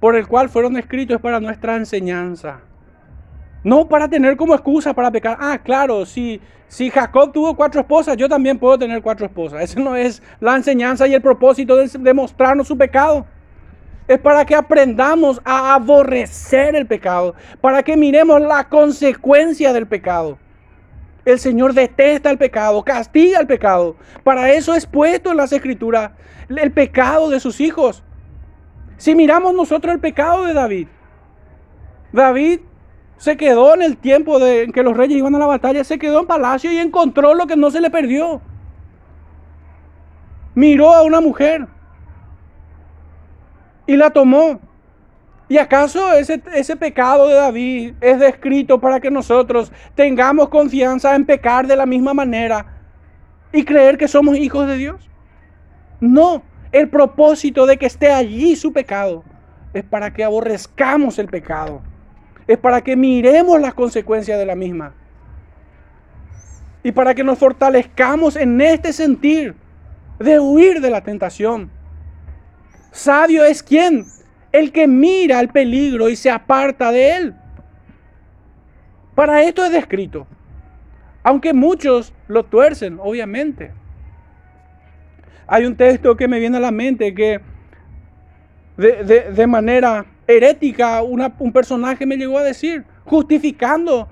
por el cual fueron escritos es para nuestra enseñanza no para tener como excusa para pecar. Ah, claro, si, si Jacob tuvo cuatro esposas, yo también puedo tener cuatro esposas. Esa no es la enseñanza y el propósito de, de mostrarnos su pecado. Es para que aprendamos a aborrecer el pecado, para que miremos la consecuencia del pecado. El Señor detesta el pecado, castiga el pecado. Para eso es puesto en las escrituras el pecado de sus hijos. Si miramos nosotros el pecado de David, David se quedó en el tiempo de en que los reyes iban a la batalla, se quedó en palacio y encontró lo que no se le perdió. Miró a una mujer y la tomó ¿Y acaso ese, ese pecado de David es descrito para que nosotros tengamos confianza en pecar de la misma manera y creer que somos hijos de Dios? No, el propósito de que esté allí su pecado es para que aborrezcamos el pecado, es para que miremos las consecuencias de la misma y para que nos fortalezcamos en este sentir de huir de la tentación. Sabio es quien el que mira el peligro y se aparta de él. Para esto es descrito. Aunque muchos lo tuercen, obviamente. Hay un texto que me viene a la mente que de, manera herética un personaje me llegó a decir, justificando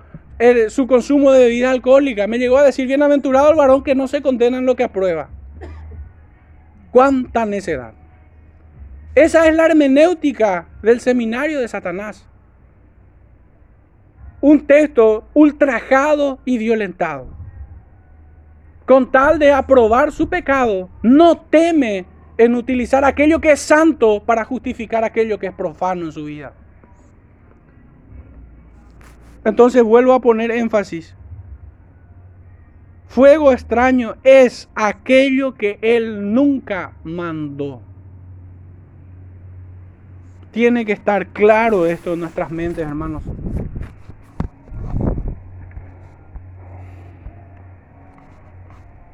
su consumo de bebida alcohólica, me llegó a decir, bienaventurado el varón que no se condena en lo que aprueba. ¿Cuánta necedad? Esa es la hermenéutica del seminario de Satanás. Un texto ultrajado y violentado. Con tal de aprobar su pecado, no teme en utilizar aquello que es santo para justificar aquello que es profano en su vida. Entonces vuelvo a poner énfasis. Fuego extraño es aquello que Él nunca mandó. Tiene que estar claro esto en nuestras mentes, hermanos.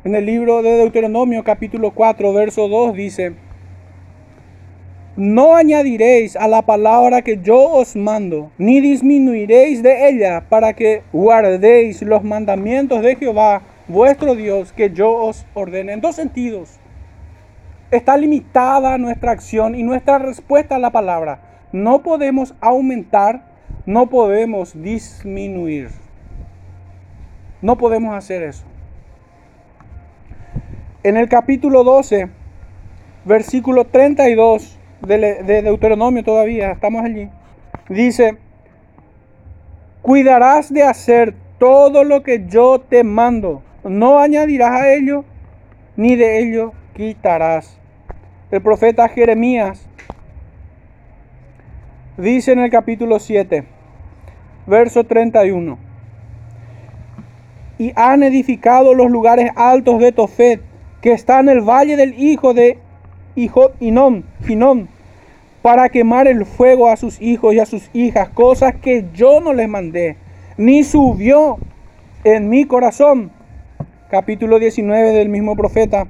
En el libro de Deuteronomio capítulo 4, verso 2 dice, no añadiréis a la palabra que yo os mando, ni disminuiréis de ella para que guardéis los mandamientos de Jehová, vuestro Dios, que yo os ordene. En dos sentidos está limitada nuestra acción y nuestra respuesta a la palabra. No podemos aumentar, no podemos disminuir. No podemos hacer eso. En el capítulo 12, versículo 32 de, de Deuteronomio todavía, estamos allí, dice, cuidarás de hacer todo lo que yo te mando, no añadirás a ello, ni de ello quitarás. El profeta Jeremías dice en el capítulo 7, verso 31, y han edificado los lugares altos de Tofet, que está en el valle del hijo de hijo para quemar el fuego a sus hijos y a sus hijas, cosas que yo no les mandé, ni subió en mi corazón. Capítulo 19 del mismo profeta.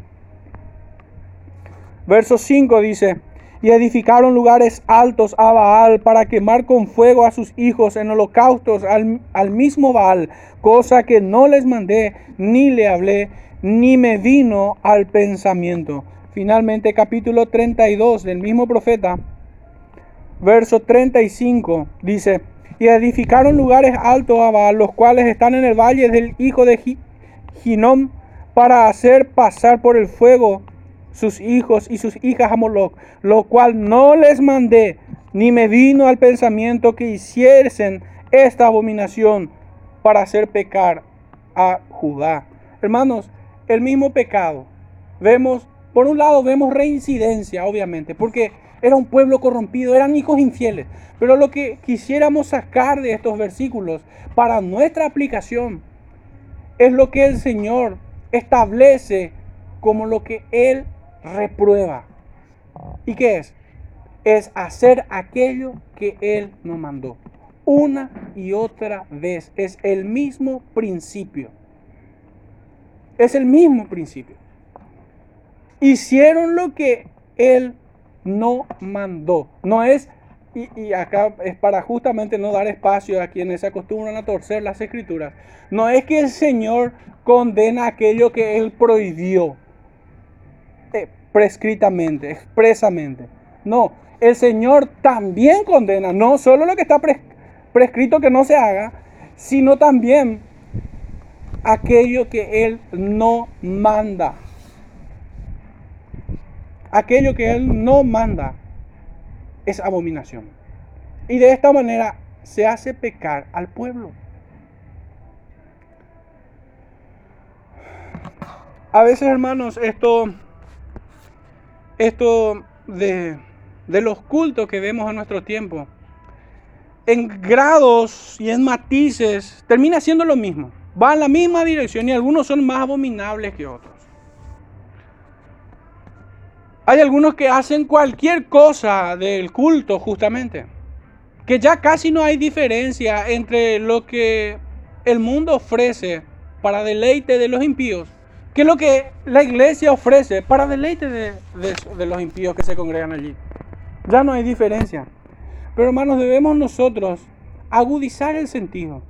Verso 5 dice, y edificaron lugares altos a Baal para quemar con fuego a sus hijos en holocaustos al, al, mismo Baal, cosa que no les mandé, ni le hablé, ni me vino al pensamiento. Finalmente capítulo 32 del mismo profeta, verso 35 dice, y edificaron lugares altos a Baal, los cuales están en el valle del hijo de Ginón, para hacer pasar por el fuego sus hijos y sus hijas a Moloch, lo cual no les mandé, ni me vino al pensamiento que hiciesen esta abominación para hacer pecar a Judá. Hermanos, el mismo pecado. Vemos, por un lado, vemos reincidencia, obviamente, porque era un pueblo corrompido, eran hijos infieles. Pero lo que quisiéramos sacar de estos versículos para nuestra aplicación es lo que el Señor establece como lo que Él reprueba. ¿Y qué es? Es hacer aquello que Él nos mandó. Una y otra vez. Es el mismo principio. Es el mismo principio. Hicieron lo que Él no mandó. No es, y, y, acá es para justamente no dar espacio a quienes se acostumbran a torcer las escrituras. No es que el Señor condena aquello que Él prohibió prescritamente, expresamente. No, el Señor también condena no solo lo que está prescrito que no se haga, sino también aquello que Él no manda. Aquello que Él no manda es abominación. Y de esta manera se hace pecar al pueblo. A veces, hermanos, esto esto de, los cultos que vemos en nuestro tiempo en grados y en matices, termina siendo lo mismo. Va en la misma dirección y algunos son más abominables que otros. Hay algunos que hacen cualquier cosa del culto justamente. Que ya casi no hay diferencia entre lo que el mundo ofrece para deleite de los impíos que lo que la iglesia ofrece para deleite de, de los impíos que se congregan allí. Ya no hay diferencia. Pero hermanos, debemos nosotros agudizar el sentido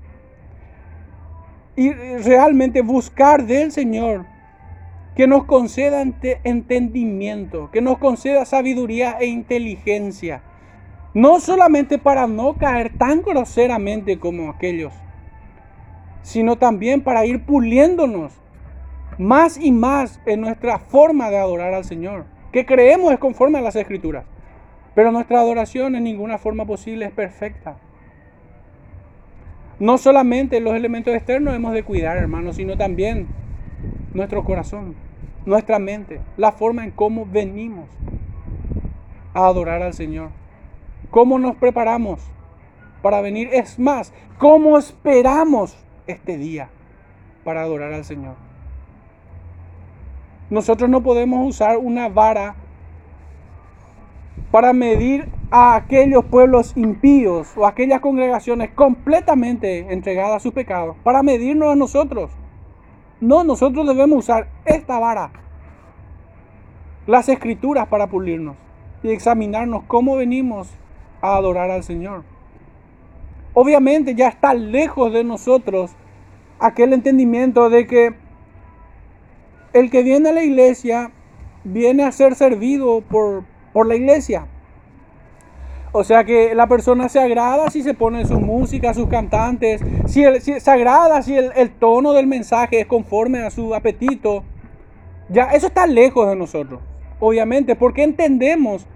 y realmente buscar del Señor que nos conceda entendimiento, que nos conceda sabiduría e inteligencia. No solamente para no caer tan groseramente como aquellos, sino también para ir puliéndonos más y más en nuestra forma de adorar al Señor, que creemos es conforme a las Escrituras. Pero nuestra adoración en ninguna forma posible es perfecta. No solamente los elementos externos hemos de cuidar, hermanos, sino también nuestro corazón, nuestra mente, la forma en cómo venimos a adorar al Señor. Cómo nos preparamos para venir. Es más, cómo esperamos este día para adorar al Señor. Nosotros no podemos usar una vara para medir a aquellos pueblos impíos o aquellas congregaciones completamente entregadas a sus pecados, para medirnos a nosotros. No, nosotros debemos usar esta vara, las escrituras para pulirnos y examinarnos cómo venimos a adorar al Señor. Obviamente ya está lejos de nosotros aquel entendimiento de que el que viene a la iglesia viene a ser servido por, por la iglesia. O sea que la persona se agrada si se pone su música, sus cantantes, si, se agrada si el, el, tono del mensaje es conforme a su apetito. Ya, eso está lejos de nosotros, obviamente, porque entendemos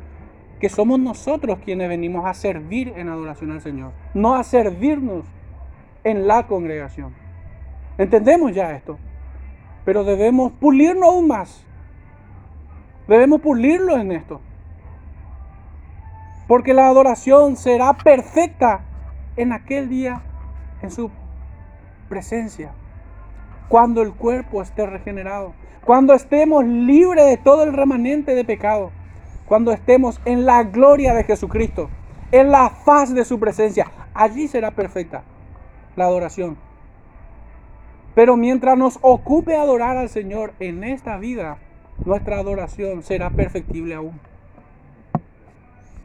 que somos nosotros quienes venimos a servir en adoración al Señor, no a servirnos en la congregación. ¿Entendemos ya esto? Pero debemos pulirnos aún más. Debemos pulirlo en esto. Porque la adoración será perfecta en aquel día, en su presencia. Cuando el cuerpo esté regenerado. Cuando estemos libres de todo el remanente de pecado. Cuando estemos en la gloria de Jesucristo. En la faz de su presencia. Allí será perfecta la adoración. Pero mientras nos ocupe adorar al Señor en esta vida, nuestra adoración será perfectible aún.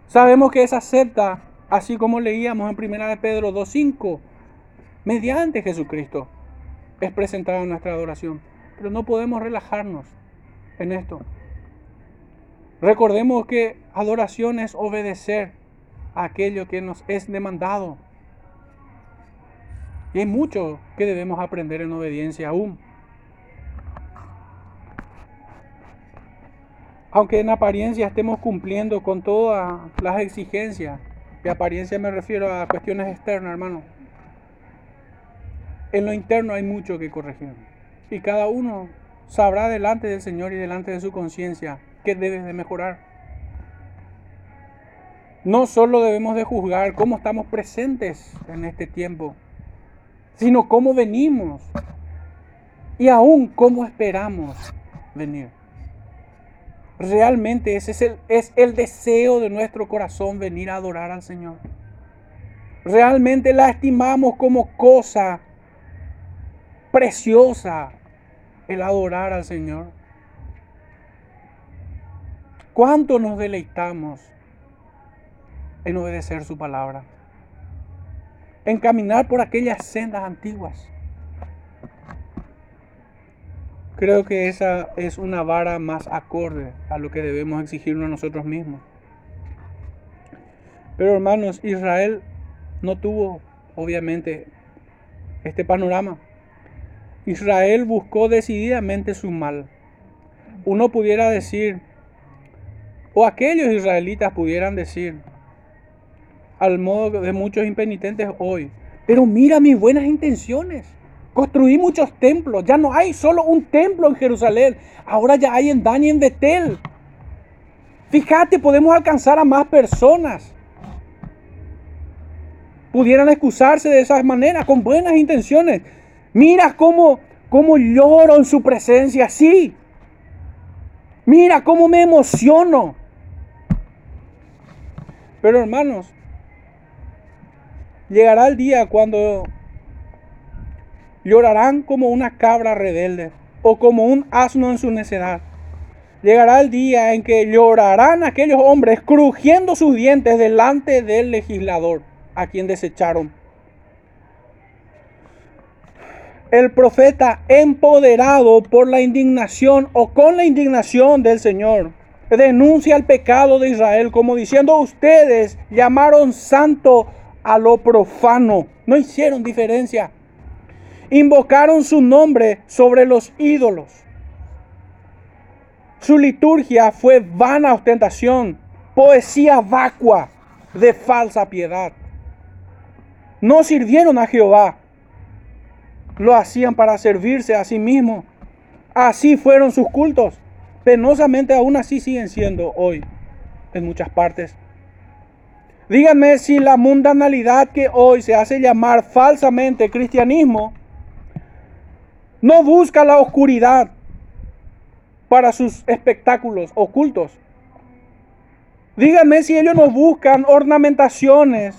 Sabemos que esa acepta, así como leíamos en 1 de Pedro 2.5, mediante Jesucristo, es presentada nuestra adoración. Pero no podemos relajarnos en esto. Recordemos que adoración es obedecer a aquello que nos es demandado. Y hay mucho que debemos aprender en obediencia aún. Aunque en apariencia estemos cumpliendo con todas las exigencias, de apariencia me refiero a cuestiones externas, hermano. En lo interno hay mucho que corregir. Y cada uno sabrá delante del Señor y delante de su conciencia qué debe de mejorar. No solo debemos de juzgar cómo estamos presentes en este tiempo, sino cómo venimos y aún cómo esperamos venir. Realmente ese es el, es el deseo de nuestro corazón venir a adorar al Señor. Realmente la estimamos como cosa preciosa el adorar al Señor. ¿Cuánto nos deleitamos en obedecer su palabra? En caminar por aquellas sendas antiguas. Creo que esa es una vara más acorde a lo que debemos exigirnos a nosotros mismos. Pero hermanos, Israel no tuvo, obviamente, este panorama. Israel buscó decididamente su mal. Uno pudiera decir, o aquellos israelitas pudieran decir, al modo de muchos impenitentes hoy. Pero mira mis buenas intenciones. Construí muchos templos. Ya no hay solo un templo en Jerusalén. Ahora ya hay en Dan y en Betel. Fíjate, podemos alcanzar a más personas. pudieran excusarse de esa manera, con buenas intenciones. Mira cómo, cómo lloro en su presencia, sí. Mira cómo me emociono. Pero hermanos, llegará el día cuando llorarán como una cabra rebelde o como un asno en su necedad. Llegará el día en que llorarán aquellos hombres crujiendo sus dientes delante del legislador a quien desecharon. El profeta empoderado por la indignación o con la indignación del Señor denuncia el pecado de Israel como diciendo ustedes llamaron santo a lo profano, no hicieron diferencia. Invocaron su nombre sobre los ídolos. Su liturgia fue vana ostentación, poesía vacua de falsa piedad. No sirvieron a Jehová, lo hacían para servirse a sí mismos. Así fueron sus cultos. Penosamente aún así siguen siendo hoy en muchas partes. Díganme si la mundanalidad que hoy se hace llamar falsamente cristianismo no busca la oscuridad para sus espectáculos ocultos. Díganme si ellos no buscan ornamentaciones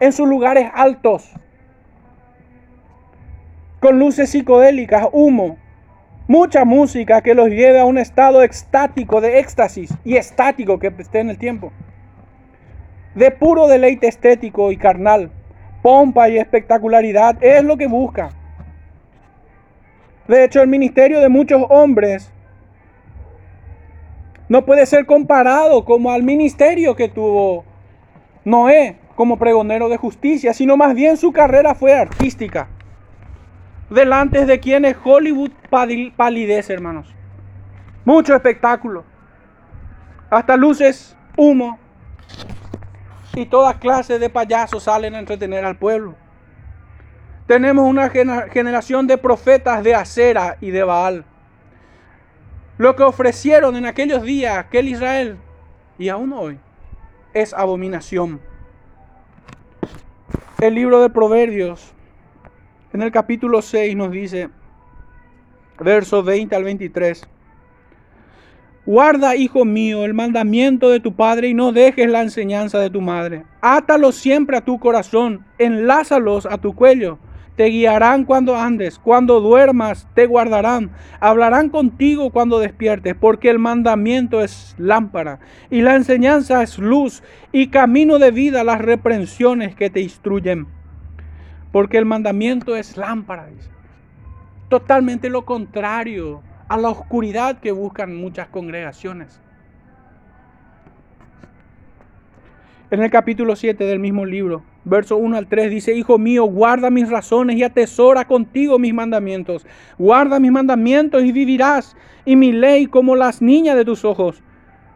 en sus lugares altos, con luces psicodélicas, humo, mucha música que los lleve a un estado extático de éxtasis y estático que esté en el tiempo de puro deleite estético y carnal, pompa y espectacularidad, es lo que busca. De hecho, el ministerio de muchos hombres no puede ser comparado como al ministerio que tuvo Noé como pregonero de justicia, sino más bien su carrera fue artística. Delante de quienes Hollywood palidece, hermanos. Mucho espectáculo. Hasta luces, humo, y toda clase de payasos salen a entretener al pueblo. Tenemos una generación de profetas de acera y de Baal. Lo que ofrecieron en aquellos días aquel Israel y aún hoy es abominación. El libro de Proverbios en el capítulo 6 nos dice, versos 20 al 23. Guarda, hijo mío, el mandamiento de tu padre y no dejes la enseñanza de tu madre. Átalos siempre a tu corazón, enlázalos a tu cuello. Te guiarán cuando andes, cuando duermas, te guardarán. Hablarán contigo cuando despiertes, porque el mandamiento es lámpara y la enseñanza es luz y camino de vida las reprensiones que te instruyen. Porque el mandamiento es lámpara. Totalmente lo contrario a la oscuridad que buscan muchas congregaciones. En el capítulo 7 del mismo libro, verso 1 al 3 dice, Hijo mío, guarda mis razones y atesora contigo mis mandamientos. Guarda mis mandamientos y vivirás, y mi ley como las niñas de tus ojos.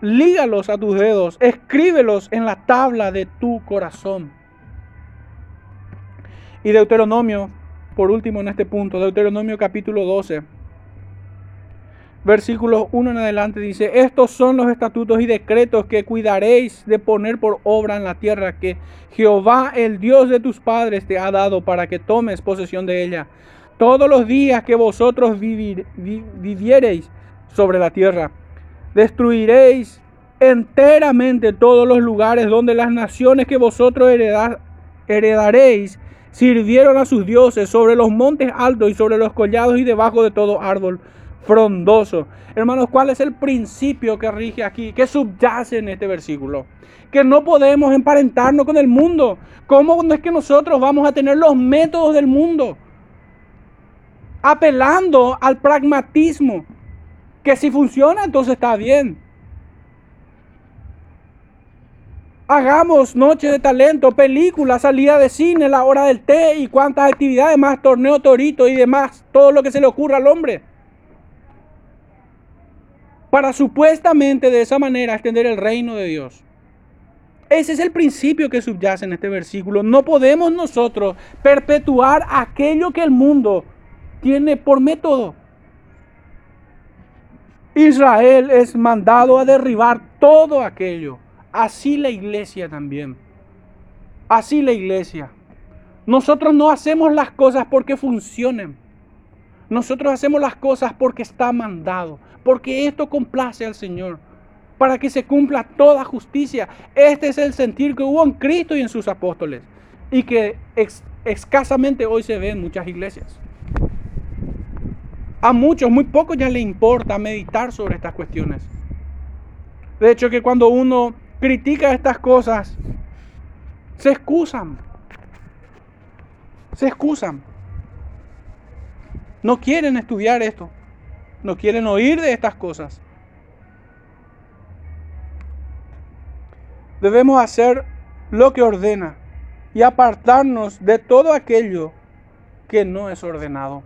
Lígalos a tus dedos, escríbelos en la tabla de tu corazón. Y Deuteronomio, por último en este punto, Deuteronomio capítulo 12 versículos 1 en adelante dice, estos son los estatutos y decretos que cuidaréis de poner por obra en la tierra que Jehová, el Dios de tus padres, te ha dado para que tomes posesión de ella. Todos los días que vosotros viviereis sobre la tierra, destruiréis enteramente todos los lugares donde las naciones que vosotros heredaréis sirvieron a sus dioses sobre los montes altos y sobre los collados y debajo de todo árbol frondoso. Hermanos, ¿cuál es el principio que rige aquí, que subyace en este versículo? Que no podemos emparentarnos con el mundo. ¿Cómo es que nosotros vamos a tener los métodos del mundo? Apelando al pragmatismo. Que si funciona, entonces está bien. Hagamos noche de talento, películas, salida de cine, la hora del té y cuántas actividades más, torneo torito y demás, todo lo que se le ocurra al hombre para supuestamente de esa manera extender el reino de Dios. Ese es el principio que subyace en este versículo. No podemos nosotros perpetuar aquello que el mundo tiene por método. Israel es mandado a derribar todo aquello. Así la iglesia también. Así la iglesia. Nosotros no hacemos las cosas porque funcionen. Nosotros hacemos las cosas porque está mandado, porque esto complace al Señor, para que se cumpla toda justicia. Este es el sentir que hubo en Cristo y en sus apóstoles, y que escasamente hoy se ve en muchas iglesias. A muchos, muy pocos ya le importa meditar sobre estas cuestiones. De hecho, que cuando uno critica estas cosas, se excusan. Se excusan. No quieren estudiar esto. No quieren oír de estas cosas. Debemos hacer lo que ordena y apartarnos de todo aquello que no es ordenado.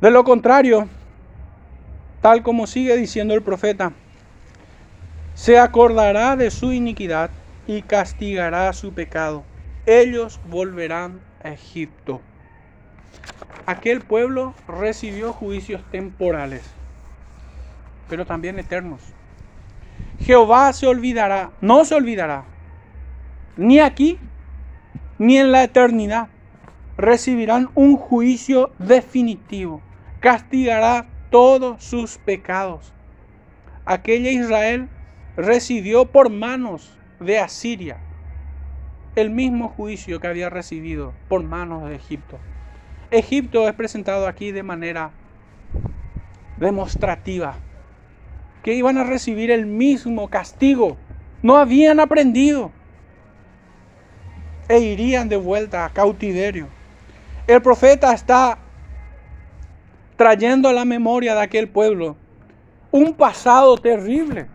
De lo contrario, tal como sigue diciendo el profeta, se acordará de su iniquidad y castigará su pecado. Ellos volverán a Egipto. Aquel pueblo recibió juicios temporales, pero también eternos. Jehová se olvidará, no se olvidará, ni aquí, ni en la eternidad. Recibirán un juicio definitivo. Castigará todos sus pecados. Aquella Israel recibió por manos de Asiria el mismo juicio que había recibido por manos de Egipto. Egipto es presentado aquí de manera demostrativa, que iban a recibir el mismo castigo. No habían aprendido e irían de vuelta a cautiverio. El profeta está trayendo a la memoria de aquel pueblo un pasado terrible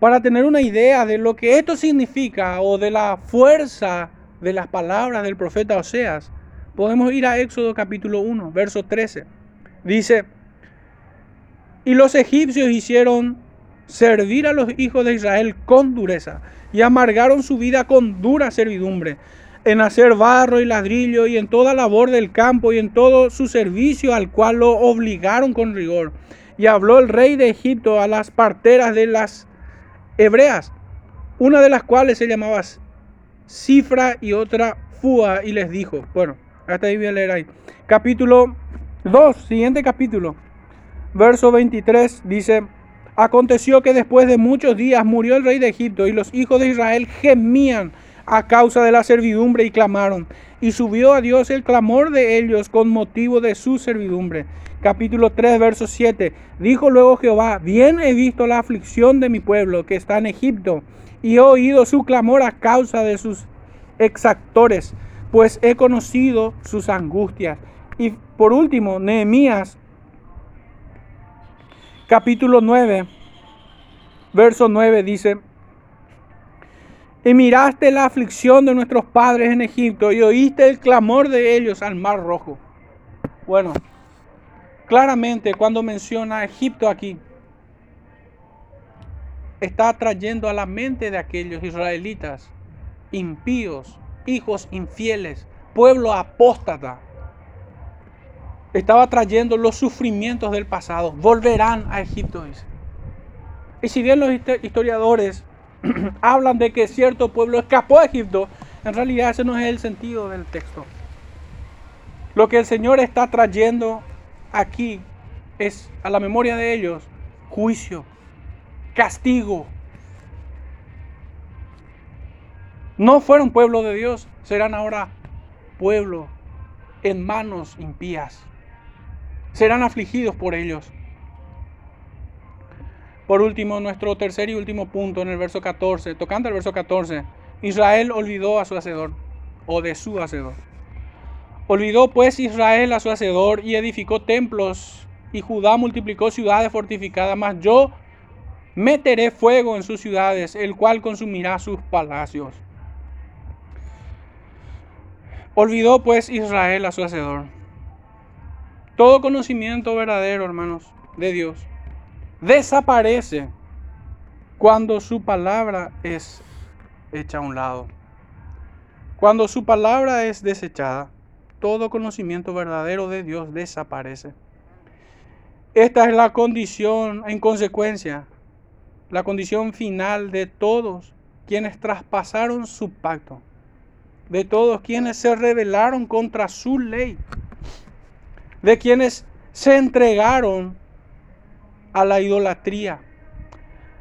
para tener una idea de lo que esto significa o de la fuerza de las palabras del profeta Oseas, podemos ir a Éxodo capítulo 1, verso 13. Dice, y los egipcios hicieron servir a los hijos de Israel con dureza y amargaron su vida con dura servidumbre, en hacer barro y ladrillo y en toda labor del campo y en todo su servicio al cual lo obligaron con rigor. Y habló el rey de Egipto a las parteras de las hebreas, una de las cuales se llamaba Cifra y otra Fua, y les dijo, bueno, hasta ahí voy a leer ahí. Capítulo 2, siguiente capítulo, verso 23, dice, aconteció que después de muchos días murió el rey de Egipto y los hijos de Israel gemían a causa de la servidumbre y clamaron. Y subió a Dios el clamor de ellos con motivo de su servidumbre capítulo 3, verso 7. Dijo luego Jehová, bien he visto la aflicción de mi pueblo que está en Egipto, y he oído su clamor a causa de sus exactores, pues he conocido sus angustias. Y por último, Nehemías, capítulo 9, verso 9 dice, y miraste la aflicción de nuestros padres en Egipto y oíste el clamor de ellos al mar rojo. Bueno, Claramente cuando menciona Egipto aquí, está trayendo a la mente de aquellos israelitas impíos, hijos infieles, pueblo apóstata. Estaba trayendo los sufrimientos del pasado. Volverán a Egipto, dice. Y si bien los historiadores hablan de que cierto pueblo escapó a Egipto, en realidad ese no es el sentido del texto. Lo que el Señor está trayendo aquí es a la memoria de ellos juicio, castigo. No fueron pueblo de Dios, serán ahora pueblo en manos impías. Serán afligidos por ellos. Por último, nuestro tercer y último punto en el verso 14, tocando el verso 14, Israel olvidó a su hacedor o de su hacedor. Olvidó pues Israel a su hacedor y edificó templos, y Judá multiplicó ciudades fortificadas, mas yo meteré fuego en sus ciudades, el cual consumirá sus palacios. Olvidó pues Israel a su hacedor. Todo conocimiento verdadero, hermanos, de Dios, desaparece cuando su palabra es hecha a un lado. Cuando su palabra es desechada todo conocimiento verdadero de Dios desaparece. Esta es la condición, en consecuencia, la condición final de todos quienes traspasaron su pacto de todos quienes se rebelaron contra su ley, de quienes se entregaron a la idolatría,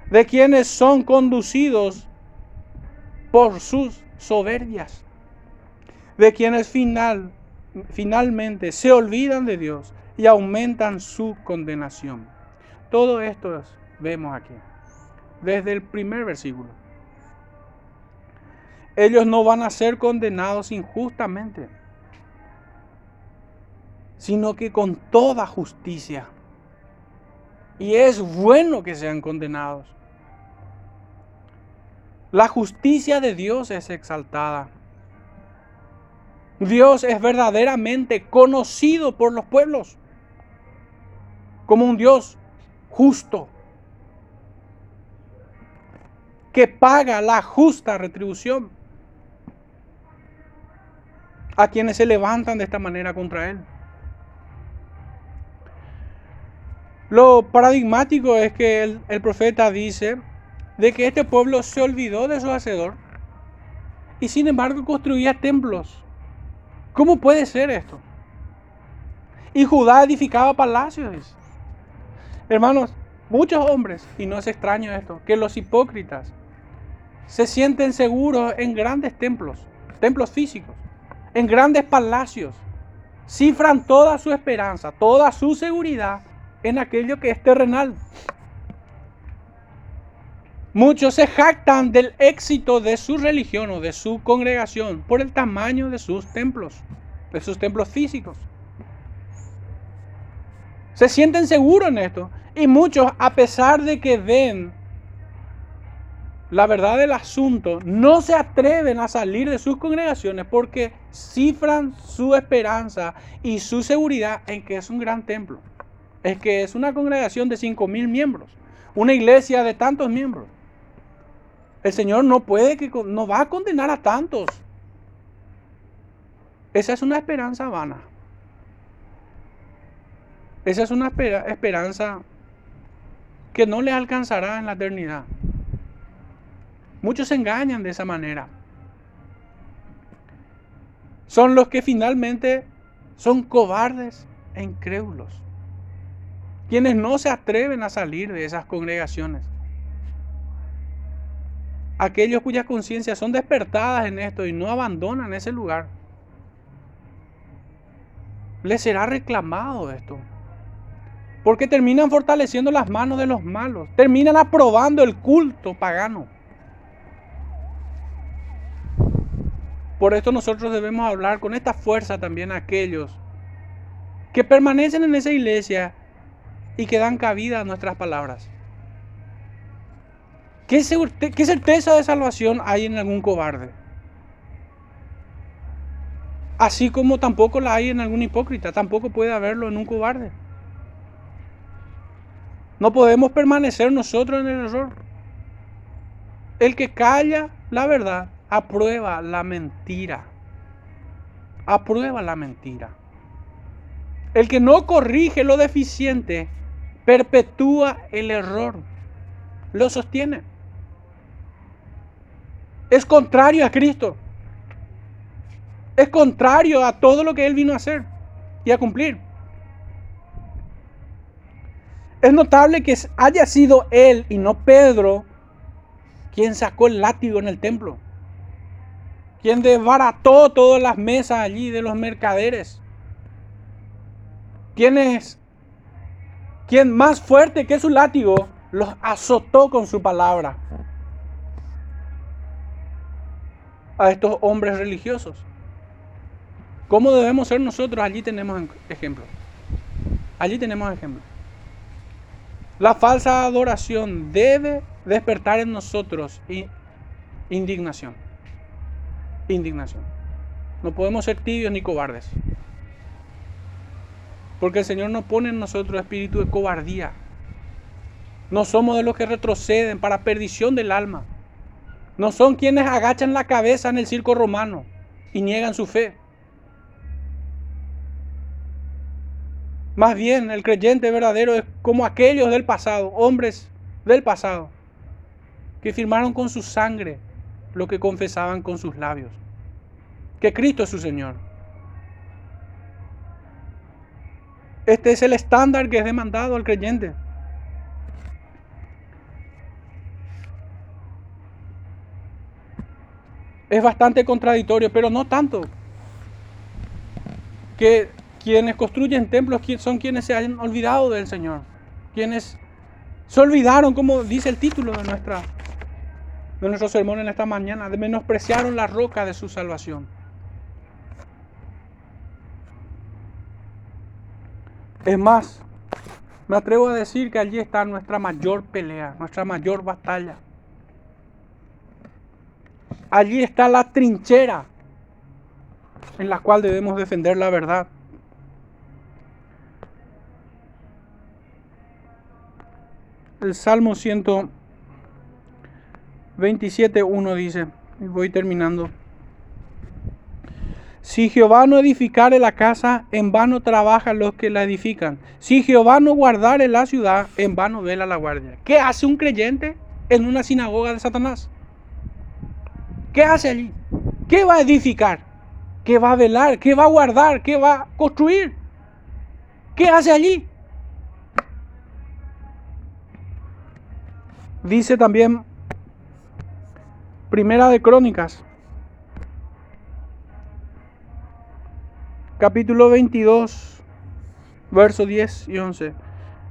de quienes son conducidos por sus soberbias, de quienes final, finalmente se olvidan de Dios y aumentan su condenación. Todo esto vemos aquí, desde el primer versículo. Ellos no van a ser condenados injustamente, sino que con toda justicia. Y es bueno que sean condenados. La justicia de Dios es exaltada. Dios es verdaderamente conocido por los pueblos como un Dios justo, que paga la justa retribución a quienes se levantan de esta manera contra Él. Lo paradigmático es que el, profeta dice de que este pueblo se olvidó de su hacedor y sin embargo construía templos. ¿Cómo puede ser esto? Y Judá edificaba palacios. Hermanos, muchos hombres, y no es extraño esto, que los hipócritas se sienten seguros en grandes templos, templos físicos, en grandes palacios, cifran toda su esperanza, toda su seguridad en aquello que es terrenal. Muchos se jactan del éxito de su religión o de su congregación por el tamaño de sus templos, de sus templos físicos. Se sienten seguros en esto. Y muchos, a pesar de que ven la verdad del asunto, no se atreven a salir de sus congregaciones porque cifran su esperanza y su seguridad en que es un gran templo. Es que es una congregación de 5 mil miembros, una iglesia de tantos miembros. El Señor no puede que no va a condenar a tantos. Esa es una esperanza vana. Esa es una esperanza que no les alcanzará en la eternidad. Muchos se engañan de esa manera. Son los que finalmente son cobardes e incrédulos. Quienes no se atreven a salir de esas congregaciones. Aquellos cuyas conciencias son despertadas en esto y no abandonan ese lugar. Les será reclamado esto. Porque terminan fortaleciendo las manos de los malos. Terminan aprobando el culto pagano. Por esto nosotros debemos hablar con esta fuerza también a aquellos que permanecen en esa iglesia y que dan cabida a nuestras palabras. ¿Qué, ¿Qué, certeza de salvación hay en algún cobarde? Así como tampoco la hay en algún hipócrita, tampoco puede haberlo en un cobarde. No podemos permanecer nosotros en el error. El que calla la verdad aprueba la mentira. Aprueba la mentira. El que no corrige lo deficiente perpetúa el error. Lo sostiene. Es contrario a Cristo. Es contrario a todo lo que Él vino a hacer y a cumplir. Es notable que haya sido él y no Pedro quien sacó el látigo en el templo. Quien desbarató todas las mesas allí de los mercaderes. Quien es quien más fuerte que su látigo los azotó con su palabra. A estos hombres religiosos. ¿Cómo debemos ser nosotros? Allí tenemos ejemplos. Allí tenemos ejemplos. La falsa adoración debe despertar en nosotros indignación. Indignación. No podemos ser tibios ni cobardes. Porque el Señor no pone en nosotros espíritu de cobardía. No somos de los que retroceden para perdición del alma. No son quienes agachan la cabeza en el circo romano y niegan su fe. Más bien, el creyente verdadero es como aquellos del pasado, hombres del pasado, que firmaron con su sangre lo que confesaban con sus labios. que Cristo es su Señor. Este es el estándar que es demandado al creyente. Es bastante contradictorio, pero no tanto. Que quienes construyen templos son quienes se han olvidado del Señor. Quienes se olvidaron, como dice el título de, nuestra, de nuestro sermón en esta mañana, de menospreciaron la roca de su salvación. Es más, me atrevo a decir que allí está nuestra mayor pelea, nuestra mayor batalla. Allí está la trinchera en la cual debemos defender la verdad. El Salmo 127, 1 dice, y voy terminando. Si Jehová no edificare la casa, en vano trabajan los que la edifican. Si Jehová no guardare la ciudad, en vano vela la guardia. ¿Qué hace un creyente en una sinagoga de Satanás? ¿Qué hace allí? ¿Qué va a edificar? ¿Qué va a velar? ¿Qué va a guardar? ¿Qué va a construir? ¿Qué hace allí? Dice también Primera de Crónicas, capítulo 22, versos 10 y 11.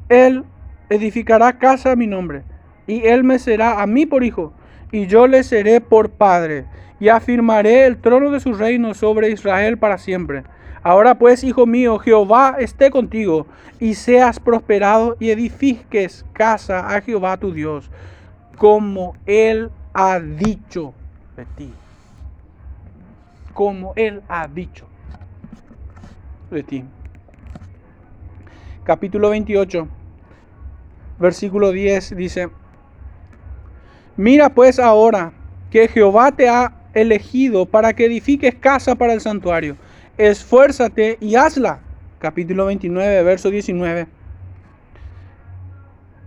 Él edificará casa a mi nombre, y él me será a mí por hijo, y yo le seré por padre, y afirmaré el trono de su reino sobre Israel para siempre. Ahora pues, hijo mío, Jehová esté contigo, y seas prosperado, y edifiques casa a Jehová tu Dios, como él ha dicho de ti. Como él ha dicho de ti. Capítulo 28, versículo 10 dice, Mira pues ahora que Jehová te ha elegido para que edifiques casa para el santuario. Esfuérzate y hazla. Capítulo 29, verso 19.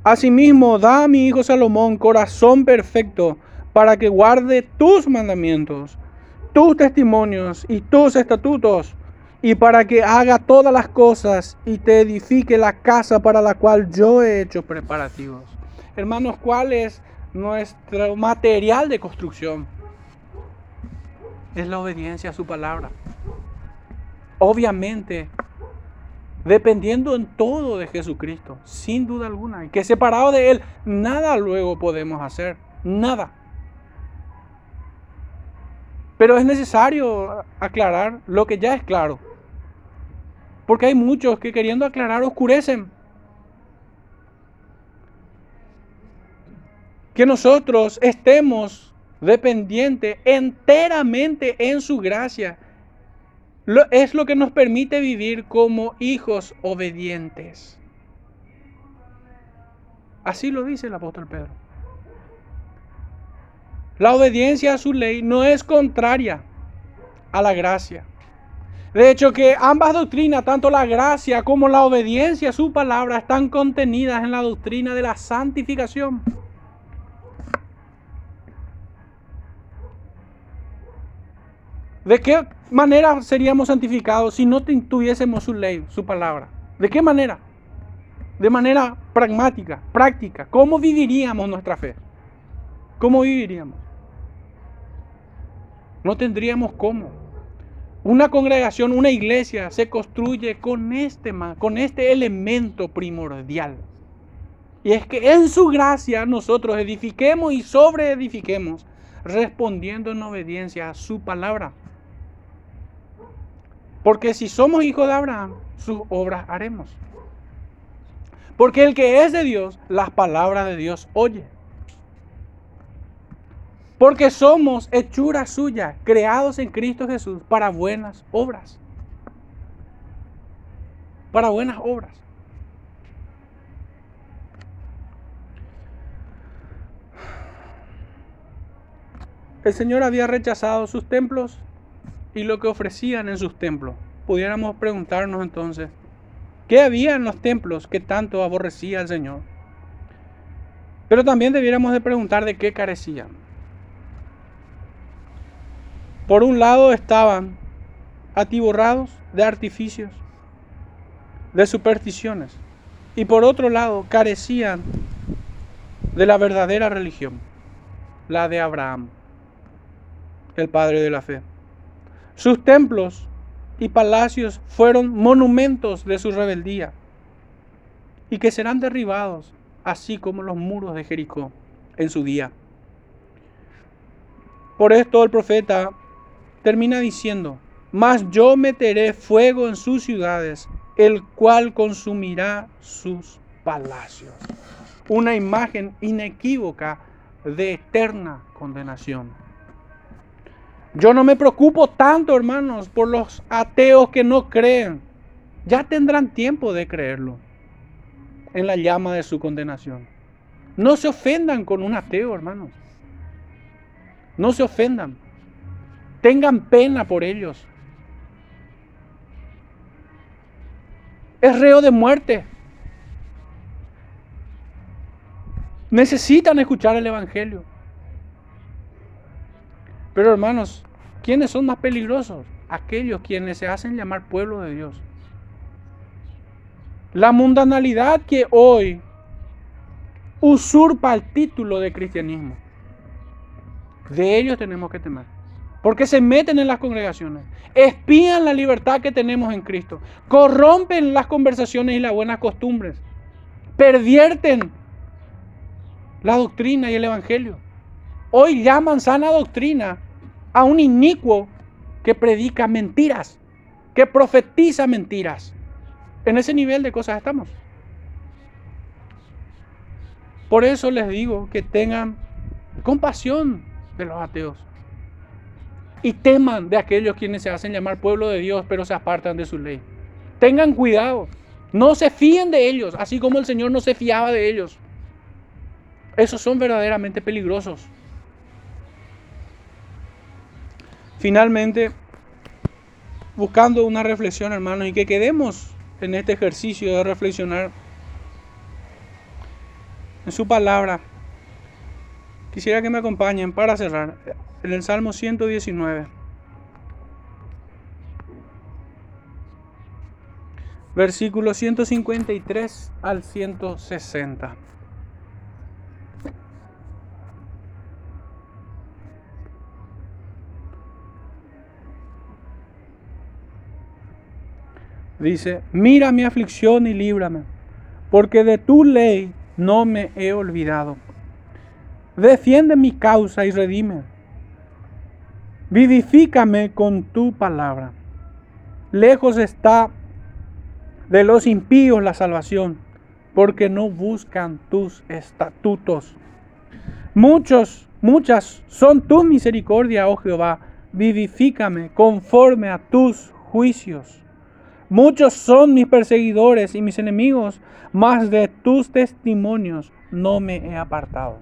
Asimismo, da a mi hijo Salomón corazón perfecto para que guarde tus mandamientos, tus testimonios y tus estatutos, y para que haga todas las cosas y te edifique la casa para la cual yo he hecho preparativos. Hermanos, ¿cuál es nuestro material de construcción? Es la obediencia a su palabra. Obviamente, dependiendo en todo de Jesucristo, sin duda alguna, y que separado de Él, nada luego podemos hacer, nada. Pero es necesario aclarar lo que ya es claro. Porque hay muchos que queriendo aclarar oscurecen. Que nosotros estemos dependientes enteramente en su gracia. Es lo que nos permite vivir como hijos obedientes. Así lo dice el apóstol Pedro. La obediencia a su ley no es contraria a la gracia. De hecho, que ambas doctrinas, tanto la gracia como la obediencia a su palabra, están contenidas en la doctrina de la santificación. ¿De qué manera seríamos santificados si no tuviésemos su ley, su palabra? ¿De qué manera? De manera pragmática, práctica. ¿Cómo viviríamos nuestra fe? ¿Cómo viviríamos? No tendríamos cómo. Una congregación, una iglesia se construye con este, con este elemento primordial. Y es que en su gracia nosotros edifiquemos y sobreedifiquemos, respondiendo en obediencia a su palabra. Porque si somos hijos de Abraham, sus obras haremos. Porque el que es de Dios, las palabras de Dios oye. Porque somos hechura suya, creados en Cristo Jesús para buenas obras. Para buenas obras. El Señor había rechazado sus templos y lo que ofrecían en sus templos. Pudiéramos preguntarnos entonces, ¿qué había en los templos que tanto aborrecía el Señor? Pero también debiéramos de preguntar de qué carecían. Por un lado estaban atiborrados de artificios, de supersticiones, y por otro lado carecían de la verdadera religión, la de Abraham, el padre de la fe. Sus templos y palacios fueron monumentos de su rebeldía y que serán derribados, así como los muros de Jericó en su día. Por esto el profeta termina diciendo, mas yo meteré fuego en sus ciudades, el cual consumirá sus palacios. Una imagen inequívoca de eterna condenación. Yo no me preocupo tanto, hermanos, por los ateos que no creen. Ya tendrán tiempo de creerlo en la llama de su condenación. No se ofendan con un ateo, hermanos. No se ofendan. Tengan pena por ellos. Es reo de muerte. Necesitan escuchar el Evangelio. Pero hermanos, ¿quiénes son más peligrosos? Aquellos quienes se hacen llamar pueblo de Dios. La mundanalidad que hoy usurpa el título de cristianismo. De ellos tenemos que temer. Porque se meten en las congregaciones, espían la libertad que tenemos en Cristo, corrompen las conversaciones y las buenas costumbres, pervierten la doctrina y el evangelio. Hoy llaman sana doctrina a un inicuo que predica mentiras, que profetiza mentiras. En ese nivel de cosas estamos. Por eso les digo que tengan compasión de los ateos y teman de aquellos quienes se hacen llamar pueblo de Dios, pero se apartan de su ley. Tengan cuidado, no se fíen de ellos, así como el Señor no se fiaba de ellos. Esos son verdaderamente peligrosos. Finalmente, buscando una reflexión, hermanos, y que quedemos en este ejercicio de reflexionar en su palabra. Quisiera que me acompañen para cerrar en el Salmo 119. Versículo 153 al 160. Dice, mira mi aflicción y líbrame, porque de tu ley no me he olvidado. Defiende mi causa y redime. Vivifícame con tu palabra. Lejos está de los impíos la salvación, porque no buscan tus estatutos. Muchos, muchas son tu misericordia, oh Jehová. Vivifícame conforme a tus juicios. Muchos son mis perseguidores y mis enemigos, mas de tus testimonios no me he apartado.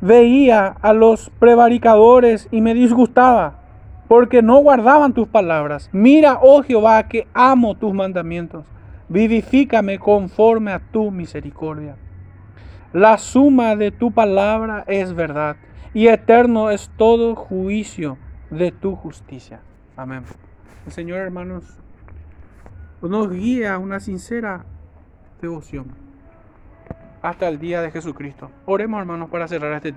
Veía a los prevaricadores y me disgustaba, porque no guardaban tus palabras. Mira, oh Jehová, que amo tus mandamientos. Vivifícame conforme a tu misericordia. La suma de tu palabra es verdad, y eterno es todo juicio de tu justicia. Amén. El Señor, hermanos, nos guía a una sincera devoción hasta el día de Jesucristo. Oremos, hermanos, para cerrar este tiempo.